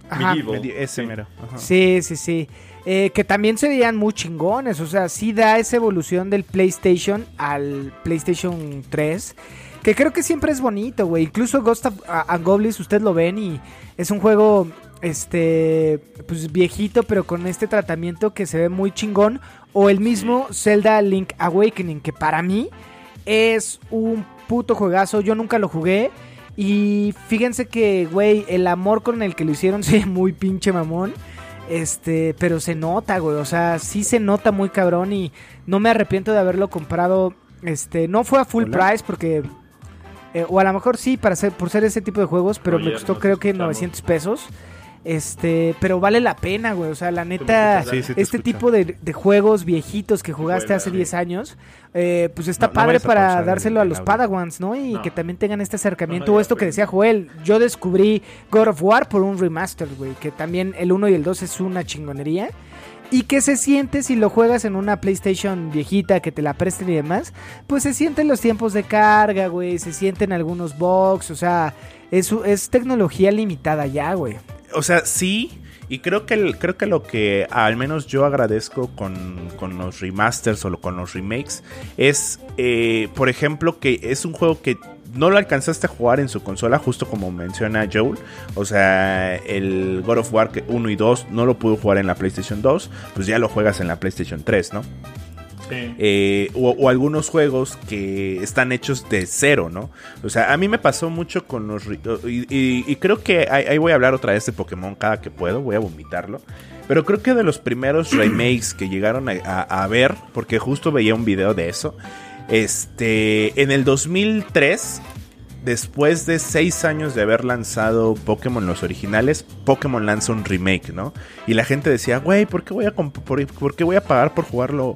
Ajá. Medieval. Medi- ese Sí. mero. ajá. Sí, sí, sí. Eh, que también se veían muy chingones. O sea, sí da esa evolución del PlayStation al PlayStation 3. Que creo que siempre es bonito, güey. Incluso Ghost of a- and Goblins, ustedes lo ven y es un juego, este, pues viejito, pero con este tratamiento que se ve muy chingón. O el mismo Zelda Link Awakening, que para mí es un puto juegazo. Yo nunca lo jugué. Y fíjense que, güey, el amor con el que lo hicieron sí muy pinche mamón. Este, pero se nota, güey. O sea, sí se nota muy cabrón y no me arrepiento de haberlo comprado. Este, no fue a full Hola. price porque. eh, o a lo mejor sí, para ser, por ser ese tipo de juegos, pero Oye, me costó creo que escuchamos. 900 pesos. Este, pero vale la pena, güey. O sea, la neta, Sí, sí te este escucho. tipo de, de juegos viejitos que jugaste hace sí. 10 años, eh, pues está No, padre para dárselo a los audio. Padawans, ¿no? Y No. que también tengan este acercamiento. No, no, o esto que decía Joel, yo descubrí God of War por un remaster, güey. Que también el 1 y el 2 es una chingonería. Y que se siente si lo juegas en una PlayStation viejita que te la presten y demás, pues se sienten los tiempos de carga, güey, se sienten algunos bugs, o sea, es, es tecnología limitada ya, güey. O sea, sí. Y creo que, el- creo que lo que al menos yo agradezco con, con los remasters o con los remakes es, eh, por ejemplo, que es un juego que no lo alcanzaste a jugar en su consola, justo como menciona Joel. O sea, el God of War 1 y 2 no lo pudo jugar en la PlayStation 2, pues ya lo juegas en la PlayStation 3, ¿no? Sí. Eh, o, o algunos juegos que están hechos de cero, ¿no? O sea, a mí me pasó mucho con los... Y, y- y creo que ahí, ahí voy a hablar otra vez de Pokémon cada que puedo, voy a vomitarlo. Pero creo que de los primeros remakes que llegaron a, a- a ver, porque justo veía un video de eso, este, en el 2003, después de seis años de haber lanzado Pokémon los originales, Pokémon lanza un remake, ¿no? Y la gente decía, güey, ¿por qué voy a por, qué voy a pagar por jugar lo,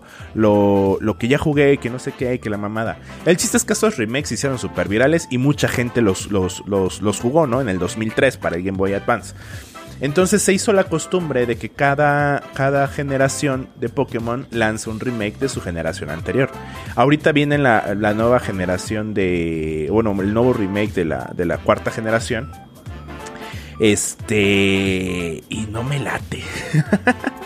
que ya jugué, que no sé qué, que la mamada? El chiste es que estos remakes se hicieron súper virales y mucha gente los, los, los, los jugó, ¿no? En el 2003 para el Game Boy Advance. Entonces se hizo la costumbre de que cada, cada generación de Pokémon lanza un remake de su generación anterior. Ahorita viene la, la nueva generación de. Bueno, el nuevo remake de la, de la cuarta generación. Este. Y no me late.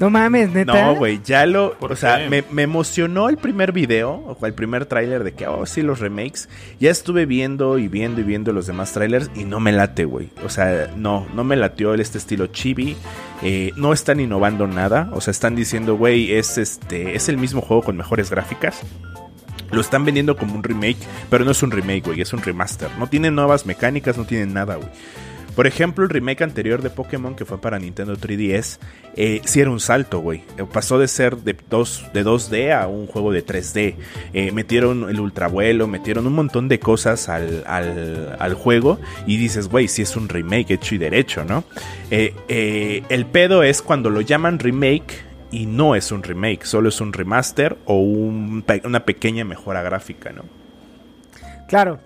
No mames, neta. No, güey, ya lo. ¿Por O sea, me, me emocionó el primer video, o el primer tráiler de que, oh, sí, los remakes. Ya estuve viendo y viendo y viendo los demás trailers y no me late, güey. O sea, no, no me latió el, este estilo chibi. Eh, no están innovando nada. O sea, están diciendo, güey, es este. Es el mismo juego con mejores gráficas. Lo están vendiendo como un remake, pero no es un remake, güey, es un remaster. No tiene nuevas mecánicas, no tiene nada, güey. Por ejemplo, el remake anterior de Pokémon que fue para Nintendo 3DS, eh, sí era un salto, güey. Eh, Pasó de ser de, 2, de 2D a un juego de 3D. Eh, metieron el ultravuelo, metieron un montón de cosas al, al, juego y dices, güey, sí es un remake hecho y derecho, ¿no? Eh, el pedo es cuando lo llaman remake y no es un remake, solo es un remaster o un una pequeña mejora gráfica, ¿no? Claro.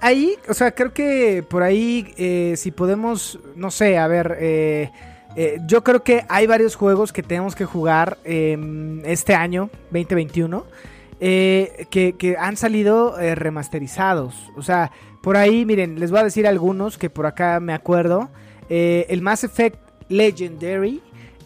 Ahí, o sea, creo que por ahí, eh, si podemos, no sé, a ver, eh, eh, yo creo que hay varios juegos que tenemos que jugar eh, este año, 2021, eh, que, han salido remasterizados. O sea, por ahí, miren, les voy a decir algunos que por acá me acuerdo. El Mass Effect Legendary.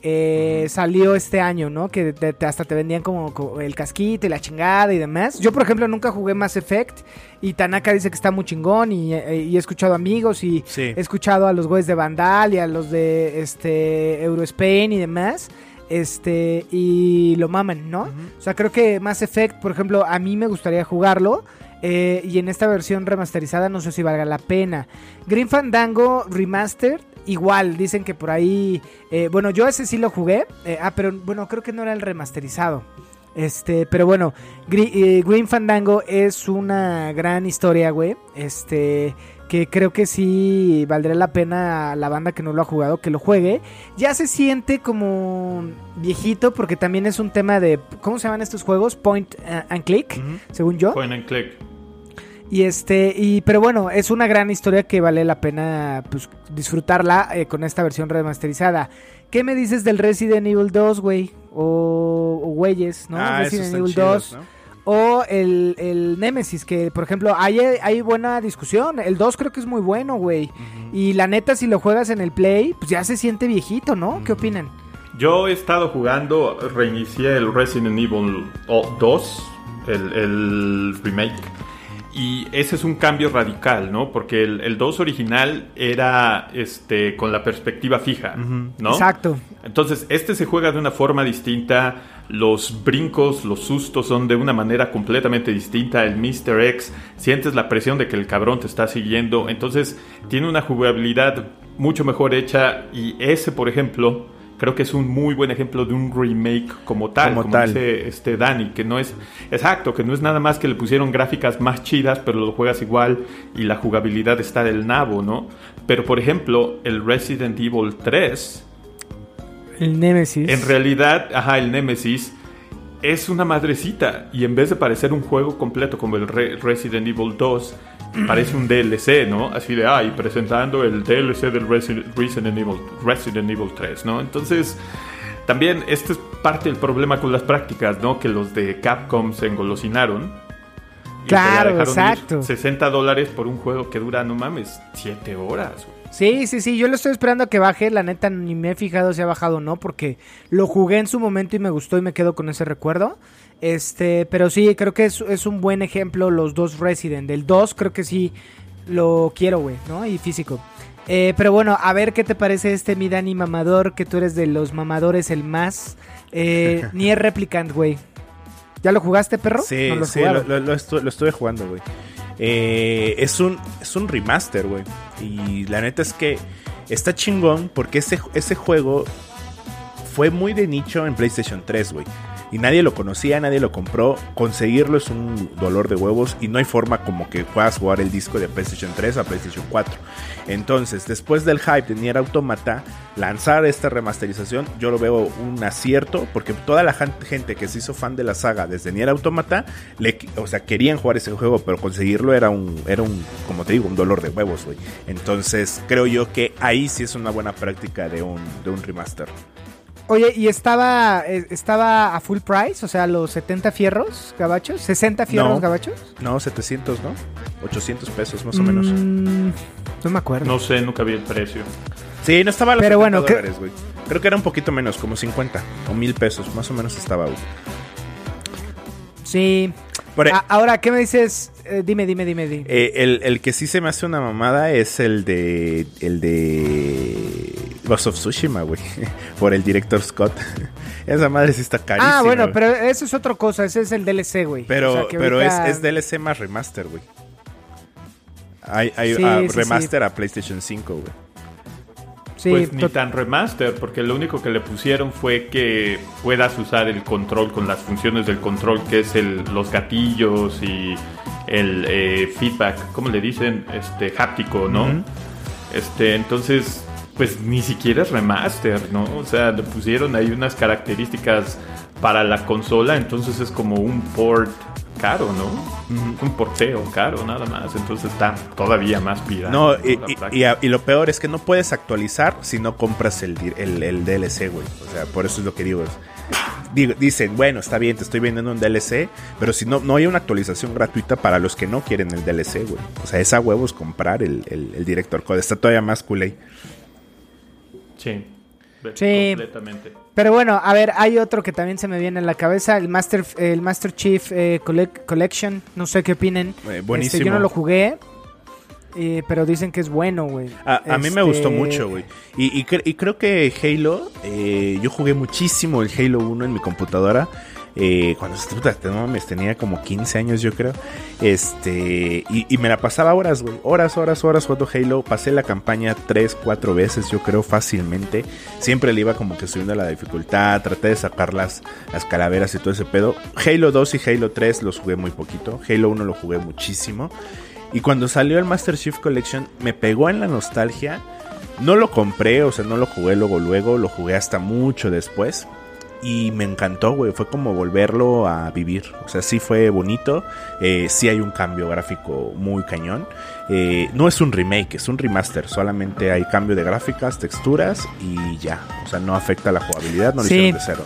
Eh, salió este año, ¿no? Que te- te- hasta te vendían como, como el casquito y la chingada y demás. Yo, por ejemplo, nunca jugué Mass Effect y Tanaka dice que está muy chingón y, eh, y he escuchado amigos y Sí. he escuchado a los güeyes de Vandal y a los de este Eurospain y demás. Este, y lo maman, ¿no? O sea, creo que Mass Effect, por ejemplo, a mí me gustaría jugarlo. eh, y en esta versión remasterizada no sé si valga la pena. Green Fandango Remastered, igual, dicen que por ahí. eh, bueno, yo ese sí lo jugué. eh, ah, pero bueno, creo que no era el remasterizado. Este, pero bueno, eh, Green Fandango es una gran historia, güey. Este, que creo que sí valdría la pena a la banda que no lo ha jugado que lo juegue. Ya se siente como viejito porque también es un tema de ¿cómo se llaman estos juegos? Point uh, and click, según yo. Point and click. Y este, y pero bueno, es una gran historia que vale la pena pues, disfrutarla eh, con esta versión remasterizada. ¿Qué me dices del Resident Evil 2, güey? O, o güeyes, ¿no? Ah, Resident Evil chidos, 2. ¿no? O el, el Nemesis, que por ejemplo, hay, hay buena discusión. El 2 creo que es muy bueno, güey. Y la neta, si lo juegas en el Play, pues ya se siente viejito, ¿no? ¿Qué opinan? Yo he estado jugando, reinicié el Resident Evil 2, el, el remake. Y ese es un cambio radical, ¿no? Porque el, el 2 original era este con la perspectiva fija, ¿no? Exacto. Entonces, este se juega de una forma distinta. Los brincos, los sustos son de una manera completamente distinta. El Mr. X, sientes la presión de que el cabrón te está siguiendo. Entonces, tiene una jugabilidad mucho mejor hecha. Y ese, por ejemplo, creo que es un muy buen ejemplo de un remake como tal, Como como, tal. dice este Dani, que no es exacto, que no es nada más que le pusieron gráficas más chidas, pero lo juegas igual y la jugabilidad está del nabo, ¿no? Pero por ejemplo, el Resident Evil 3 El Nemesis. en realidad, ajá, el Nemesis es una madrecita y en vez de parecer un juego completo como el Re- Resident Evil 2, parece un DLC, ¿no? Así de, ay, presentando el DLC del Resi- Resident Evil, Resident Evil 3, ¿no? Entonces, también este es parte del problema con las prácticas, ¿no? Que los de Capcom se engolosinaron. y Claro, exacto. 60 dólares por un juego que dura, no mames, 7 horas. güey. Sí, sí, sí, yo lo estoy esperando a que baje, la neta ni me he fijado si ha bajado o no, porque lo jugué en su momento y me gustó y me quedo con ese recuerdo. Este, pero sí, creo que es, es un buen ejemplo los dos Resident. El 2 creo que sí lo quiero, güey, ¿no? Y físico. Eh, pero bueno, a ver qué te parece este mi Dani mamador, que tú eres de los mamadores el más. Eh, ni es replicant, güey. ¿Ya lo jugaste, perro? Sí, No lo sí, lo, jugado. lo- lo estu- lo estuve jugando, güey. Eh, es, un, es un remaster, güey. Y la neta es que está chingón porque ese, ese juego fue muy de nicho en PlayStation 3, güey. Y nadie lo conocía, nadie lo compró. Conseguirlo es un dolor de huevos y no hay forma como que puedas jugar el disco de PlayStation 3 a PlayStation 4. Entonces, después del hype de Nier Automata, lanzar esta remasterización, yo lo veo un acierto porque toda la gente que se hizo fan de la saga desde Nier Automata, le, o sea, querían jugar ese juego, pero conseguirlo era un, era un, como te digo, un dolor de huevos, güey. Entonces, creo yo que ahí sí es una buena práctica de un, de un remaster. Oye, ¿y estaba, eh, estaba a full price? O sea, los 70 fierros gabachos, 60 fierros No. gabachos. No, 700, ¿no? 800 pesos más o menos. Mm, no me acuerdo. No sé, nunca vi el precio. Sí, no estaba a los Pero 70 bueno, ¿qué- dólares, güey. Creo que era un poquito menos, como 50 o 1000 pesos, más o menos estaba, güey. Sí. Por- A- ahora, ¿qué me dices? Eh, dime, dime, dime, dime. Eh, el, el que sí se me hace una mamada es el de. El de. Ghost of Tsushima, güey. Por el director Scott. Esa madre sí está carísima. ah, bueno, pero eso es otra cosa. Ese es el DLC, güey. Pero, O sea, que pero ahorita- es, es DLC más remaster, güey. Hay, hay Sí, ah, sí, sí. remaster a PlayStation 5, güey. Sí, pues ni tan remaster, porque lo único que le pusieron fue que puedas usar el control con las funciones del control, que es el, los gatillos y el eh, feedback, ¿cómo le dicen? Este háptico, ¿no? Este, entonces, pues ni siquiera es remaster, ¿no? O sea, le pusieron ahí unas características para la consola, entonces es como un port caro, ¿no? Un porteo caro, nada más. Entonces está todavía más pirata. No, y, y- práctica. y a- y lo peor es que no puedes actualizar si no compras el, el, el DLC, güey. O sea, por eso es lo que digo. Digo- Dicen, bueno, está bien, te estoy vendiendo un DLC, pero si no, no hay una actualización gratuita para los que no quieren el DLC, güey. O sea, esa huevo es comprar el, el, el Director Code. Está todavía más culé. Sí. Sí. Completamente. Pero bueno, a ver, hay otro que también se me viene en la cabeza, el Master, el Master Chief eh, Collec- Collection. No sé qué opinen. Eh, buenísimo. Este, yo no lo jugué, eh, pero dicen que es bueno, güey. A, a mí me Este, gustó mucho, güey. Y, y cre- y creo que Halo, eh, yo jugué muchísimo el Halo 1 en mi computadora. Eh, cuando puta, no mames, tenía como 15 años, yo creo. Este, y, y me la pasaba horas, güey. Horas, horas, horas jugando Halo. Pasé la campaña 3, 4 veces, yo creo, fácilmente. Siempre le iba como que subiendo la dificultad. Traté de sacar las, las calaveras y todo ese pedo. Halo 2 y Halo 3 los jugué muy poquito. Halo 1 lo jugué muchísimo. Y cuando salió el Master Chief Collection, me pegó en la nostalgia. No lo compré, o sea, no lo jugué luego, luego, lo jugué hasta mucho después. Y me encantó, güey. Fue como volverlo a vivir. O sea, sí fue bonito. Eh, sí hay un cambio gráfico muy cañón. Eh, no es un remake, es un remaster. Solamente hay cambio de gráficas, texturas y ya. O sea, no afecta la jugabilidad, no lo Sí. hicieron de cero.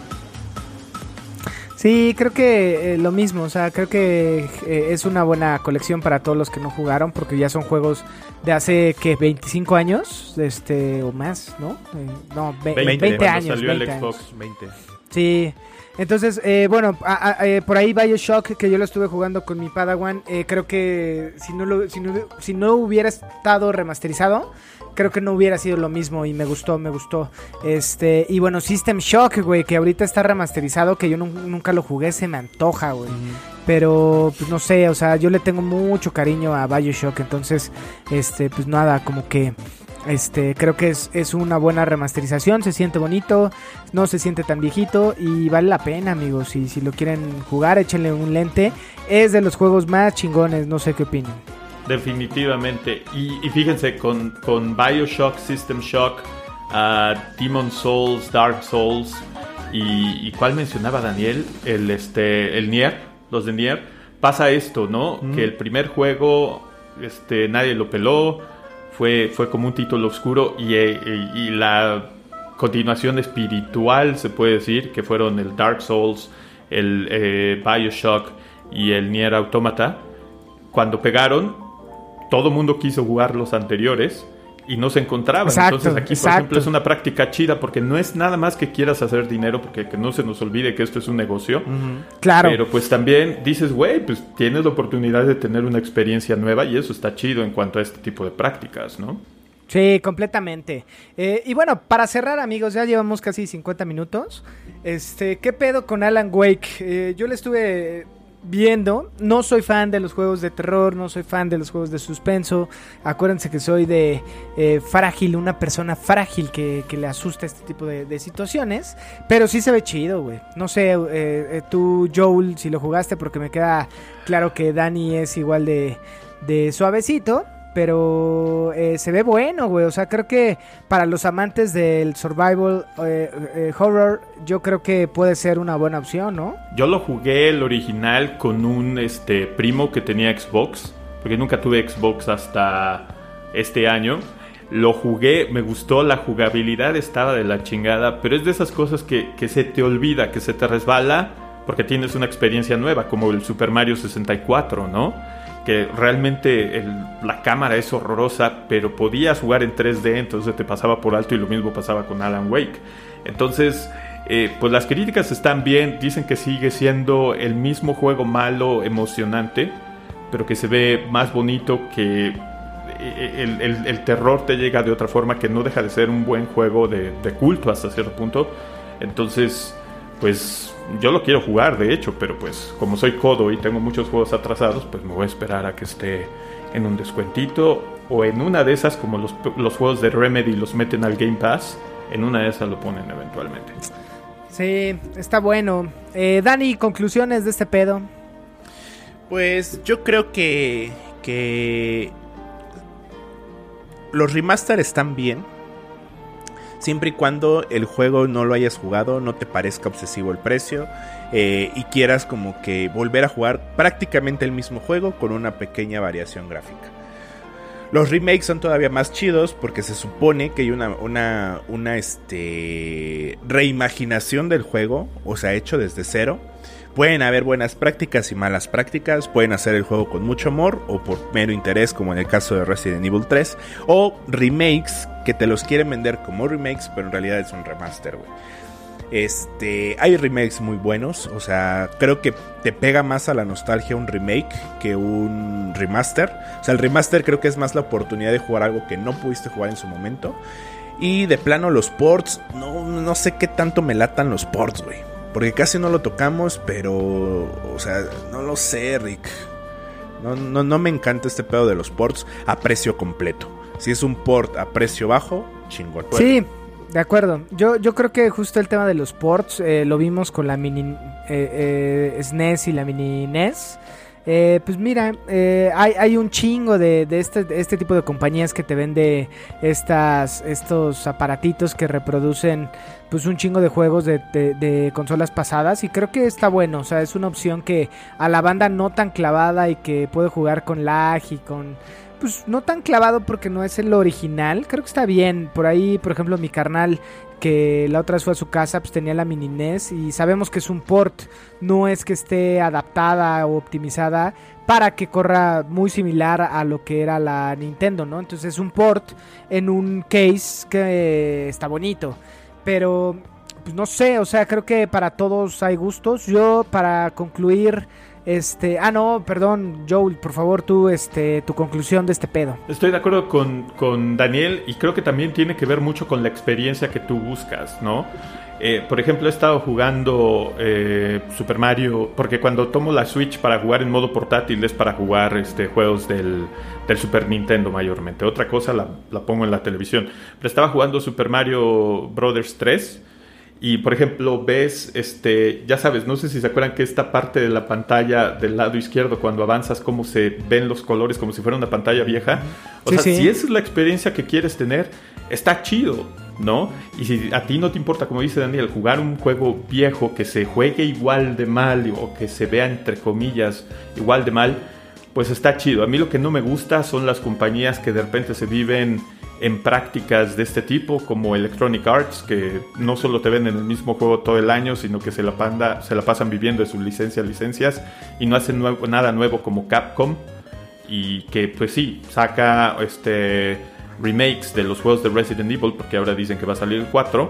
Sí, creo que eh, lo mismo, o sea, creo que eh, es una buena colección para todos los que no jugaron, porque ya son juegos de hace, que 25 años, este, o más, ¿no? Eh, no, ve- 20, 20, cuando años. salió el 20 años. Xbox. 20. Sí, Entonces, eh, bueno, a- a- eh, por ahí Bioshock, que yo lo estuve jugando con mi Padawan, eh, creo que si no, lo- si, no, si no hubiera estado remasterizado, creo que no hubiera sido lo mismo y me gustó, me gustó. Este, y bueno, System Shock, güey, que ahorita está remasterizado, que yo nun- nunca lo jugué, se me antoja, güey. Pero, pues no sé, o sea, yo le tengo mucho cariño a Bioshock, entonces, este, pues nada, como que... Este, creo que es, es una buena remasterización, se siente bonito, no se siente tan viejito y vale la pena, amigos. Y si lo quieren jugar, échenle un lente. Es de los juegos más chingones, no sé qué opinan. Definitivamente. Y, y fíjense, con, con Bioshock, System Shock, ah, Demon Souls, Dark Souls y, y ¿cuál mencionaba Daniel? El, este, el Nier, los de Nier. Pasa esto, ¿no? Que el primer juego este, nadie lo peló, fue, fue como un título oscuro y, eh, y la continuación espiritual, se puede decir, que fueron el Dark Souls, el eh, Bioshock y el Nier Automata. Cuando pegaron, todo mundo quiso jugar los anteriores y no se encontraban. Exacto, Entonces aquí, por ejemplo, es una práctica chida porque no es nada más que quieras hacer dinero, porque que no se nos olvide que esto es un negocio. Claro. Pero pues también dices, güey, pues tienes la oportunidad de tener una experiencia nueva y eso está chido en cuanto a este tipo de prácticas, ¿no? Sí, completamente. Eh, y bueno, para cerrar, amigos, ya llevamos casi 50 minutos. Este, ¿qué pedo con Alan Wake? Eh, yo le estuve viendo. No soy fan de los juegos de terror, no soy fan de los juegos de suspenso. Acuérdense que soy de eh, frágil, una persona frágil que, que le asusta este tipo de, situaciones. Pero sí se ve chido, güey. No sé, eh, eh, tú, Joel, si lo jugaste, porque me queda claro que Dani es igual de, de suavecito. Pero eh, se ve bueno, güey. O sea, creo que para los amantes del survival eh, eh, horror, yo creo que puede ser una buena opción, ¿no? Yo lo jugué el original con un este primo que tenía Xbox, porque nunca tuve Xbox hasta este año. Lo jugué, me gustó, la jugabilidad estaba de la chingada, pero es de esas cosas que, que se te olvida, que se te resbala, porque tienes una experiencia nueva, como el Super Mario 64, ¿no? Que realmente la cámara es horrorosa, pero podías jugar en 3D, entonces te pasaba por alto y lo mismo pasaba con Alan Wake. Entonces, eh, pues las críticas están bien, dicen que sigue siendo el mismo juego malo, emocionante, pero que se ve más bonito que eh, el, terror te llega de otra forma que no deja de ser un buen juego de culto hasta cierto punto. Entonces, pues yo lo quiero jugar, de hecho, pero pues como soy codo y tengo muchos juegos atrasados, pues me voy a esperar a que esté en un descuentito o en una de esas, como los, los juegos de Remedy los meten al Game Pass, en una de esas lo ponen eventualmente. Sí, está bueno. Eh, Dani, conclusiones de este pedo. Pues yo creo que, que los remaster están bien. Siempre y cuando el juego no lo hayas jugado, no te parezca obsesivo el precio eh, y quieras como que volver a jugar prácticamente el mismo juego con una pequeña variación gráfica. Los remakes son todavía más chidos porque se supone que hay una, una, este, reimaginación del juego, o sea, hecho desde cero. Pueden haber buenas prácticas y malas prácticas, pueden hacer el juego con mucho amor o por mero interés, como en el caso de Resident Evil 3, o remakes que te los quieren vender como remakes, pero en realidad es un remaster, güey. Este, hay remakes muy buenos, o sea, creo que te pega más a la nostalgia un remake que un remaster. O sea, el remaster creo que es más la oportunidad de jugar algo que no pudiste jugar en su momento. Y de plano los ports, no, no sé qué tanto me latan los ports, güey. Porque casi no lo tocamos, pero, o sea, no lo sé, Rick. No, no, no me encanta este pedo de los ports a precio completo. Si es un port a precio bajo, chingón. Sí, de acuerdo. Yo, yo creo que justo el tema de los ports eh, lo vimos con la mini eh, eh, SNES y la mini NES. Eh, pues mira, eh, hay, hay un chingo de, de este, este tipo de compañías que te vende estas, estos aparatitos que reproducen pues un chingo de juegos de, de- de consolas pasadas y creo que está bueno, o sea, es una opción que a la banda no tan clavada y que puede jugar con lag y con pues no tan clavado porque no es el original, creo que está bien. Por ahí, por ejemplo, mi carnal que la otra vez fue a su casa, pues tenía la mini NES y sabemos que es un port, no es que esté adaptada o optimizada para que corra muy similar a lo que era la Nintendo, ¿no? Entonces es un port en un case que está bonito, pero pues no sé, o sea, creo que para todos hay gustos. Yo, para concluir, este, ah, no, perdón, Joel, por favor, tú, este, tu conclusión de este pedo. Estoy de acuerdo con, con Daniel y creo que también tiene que ver mucho con la experiencia que tú buscas, ¿no? Eh, por ejemplo, he estado jugando eh, Super Mario, porque cuando tomo la Switch para jugar en modo portátil es para jugar este, juegos del, del Super Nintendo mayormente. Otra cosa la, la, pongo en la televisión. Pero estaba jugando Super Mario Brothers 3 y, por ejemplo, ves, este, ya sabes, no sé si se acuerdan que esta parte de la pantalla del lado izquierdo, cuando avanzas, cómo se ven los colores como si fuera una pantalla vieja. O Sí, sea, sí. si esa es la experiencia que quieres tener, está chido. ¿no? Y si a ti no te importa, como dice Daniel, jugar un juego viejo que se juegue igual de mal o que se vea entre comillas igual de mal, pues está chido. A mí lo que no me gusta son las compañías que de repente se viven en prácticas de este tipo, como Electronic Arts, que no solo te venden el mismo juego todo el año, sino que se la, panda, se la pasan viviendo de sus licencias licencias y no hacen nada nuevo como Capcom. Y que pues sí, saca este remakes de los juegos de Resident Evil, porque ahora dicen que va a salir el 4,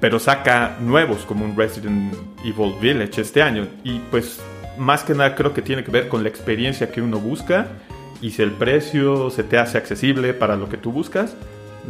pero saca nuevos como un Resident Evil Village este año. Y pues más que nada creo que tiene que ver con la experiencia que uno busca y si el precio se te hace accesible para lo que tú buscas,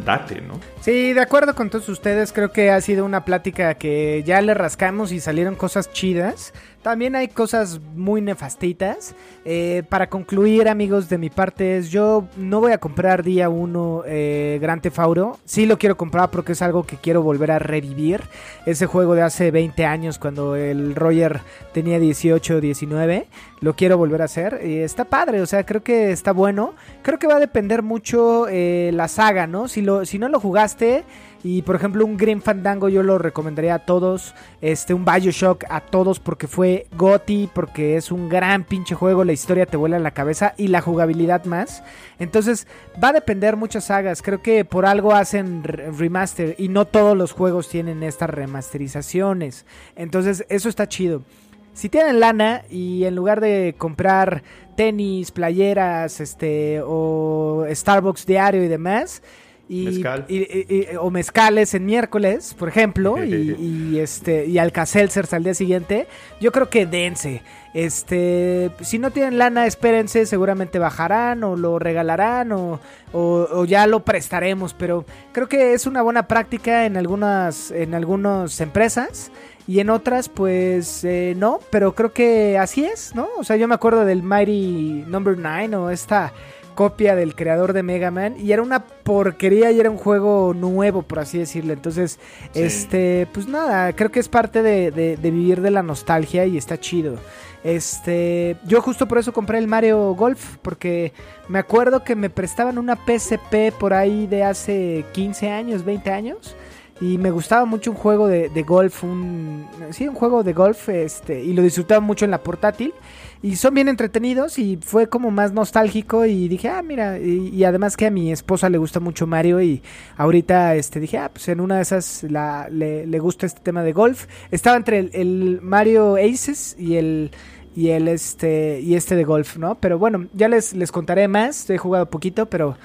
date, ¿no? Sí, de acuerdo con todos ustedes, creo que ha sido una plática que ya le rascamos y salieron cosas chidas. También hay cosas muy nefastitas. Eh, para concluir, amigos, de mi parte es yo no voy a comprar día 1 eh, Grand Theft Auto. Sí lo quiero comprar porque es algo que quiero volver a revivir. Ese juego de hace 20 años cuando el Roger tenía 18 o 19. Lo quiero volver a hacer. Está padre, o sea, creo que está bueno. Creo que va a depender mucho eh, la saga, ¿no? Si, lo, si no lo jugaste... Y por ejemplo, un Green Fandango yo lo recomendaría a todos. Este, un Bioshock a todos porque fue Gotti, porque es un gran pinche juego. La historia te vuela en la cabeza y la jugabilidad más. Entonces, va a depender muchas sagas. Creo que por algo hacen remaster y no todos los juegos tienen estas remasterizaciones. Entonces, eso está chido. Si tienen lana y en lugar de comprar tenis, playeras, este, o Starbucks diario y demás, y, Mezcal. y- y- y- o mezcales en miércoles, por ejemplo, y, este y Alka-Seltzers al día siguiente, yo creo que dense. Este, si no tienen lana, espérense, seguramente bajarán o lo regalarán o, o- o ya lo prestaremos, pero creo que es una buena práctica en algunas en algunas empresas y en otras pues eh, no, pero creo que así es, ¿no? O sea, yo me acuerdo del Mighty Number 9 o esta copia del creador de Mega Man y era una porquería y era un juego nuevo por así decirlo entonces Sí. este pues nada creo que es parte de, de- de vivir de la nostalgia y está chido este yo justo por eso compré el Mario Golf porque me acuerdo que me prestaban una PSP por ahí de hace 15 años 20 años y me gustaba mucho un juego de, de golf, un sí, un juego de golf, este, y lo disfrutaba mucho en la portátil. Y son bien entretenidos y fue como más nostálgico y dije, ah, mira, y, y además que a mi esposa le gusta mucho Mario y ahorita este dije, ah, pues en una de esas la, le, le gusta este tema de golf. Estaba entre el, el Mario Aces y el y el este y este de golf, ¿no? Pero bueno, ya les les contaré más, he jugado poquito, pero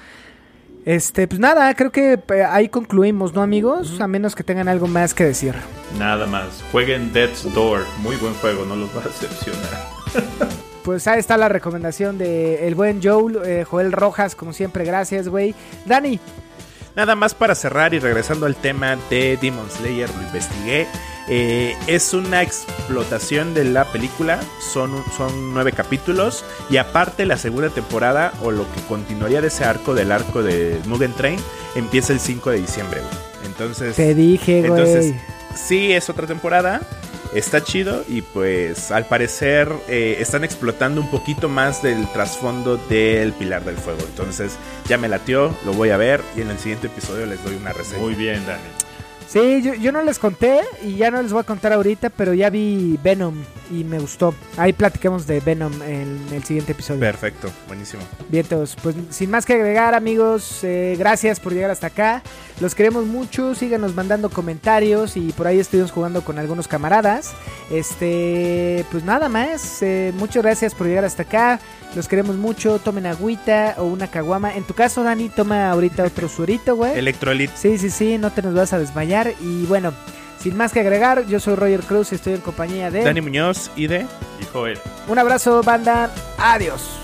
este, pues nada, creo que eh, ahí concluimos, ¿no, amigos? A menos que tengan algo más que decir. Nada más. Jueguen Death's Door. Muy buen juego, no los va a decepcionar. Pues ahí está la recomendación de el buen Joel, eh, Joel Rojas, como siempre, gracias, güey. Dani, Nada más para cerrar y regresando al tema de Demon Slayer, lo investigué. Eh, es una explotación de la película, son, son nueve capítulos y aparte la segunda temporada o lo que continuaría de ese arco del arco de Mugen Train empieza el 5 de diciembre. güey. Entonces, te dije, güey. entonces sí es otra temporada, está chido y pues al parecer eh, están explotando un poquito más del trasfondo del Pilar del Fuego. Entonces ya me latió, lo voy a ver y en el siguiente episodio les doy una reseña. Muy bien, Dani. Sí, yo, yo no les conté y ya no les voy a contar ahorita, pero ya vi Venom y me gustó. Ahí platicamos de Venom en el siguiente episodio. Perfecto, buenísimo. Vientos, pues sin más que agregar, amigos, eh, gracias por llegar hasta acá. Los queremos mucho, síganos mandando comentarios y por ahí estuvimos jugando con algunos camaradas. Este, pues nada más, eh, muchas gracias por llegar hasta acá. Los queremos mucho, tomen agüita o una caguama. En tu caso, Dani, toma ahorita otro suerito, güey. Electrolit. Sí, sí, sí, no te nos vas a desmayar. Y bueno, Sin más que agregar, yo soy Roger Cruz y estoy en compañía de... Dani Muñoz y de... Y Joel. Un abrazo, banda. Adiós.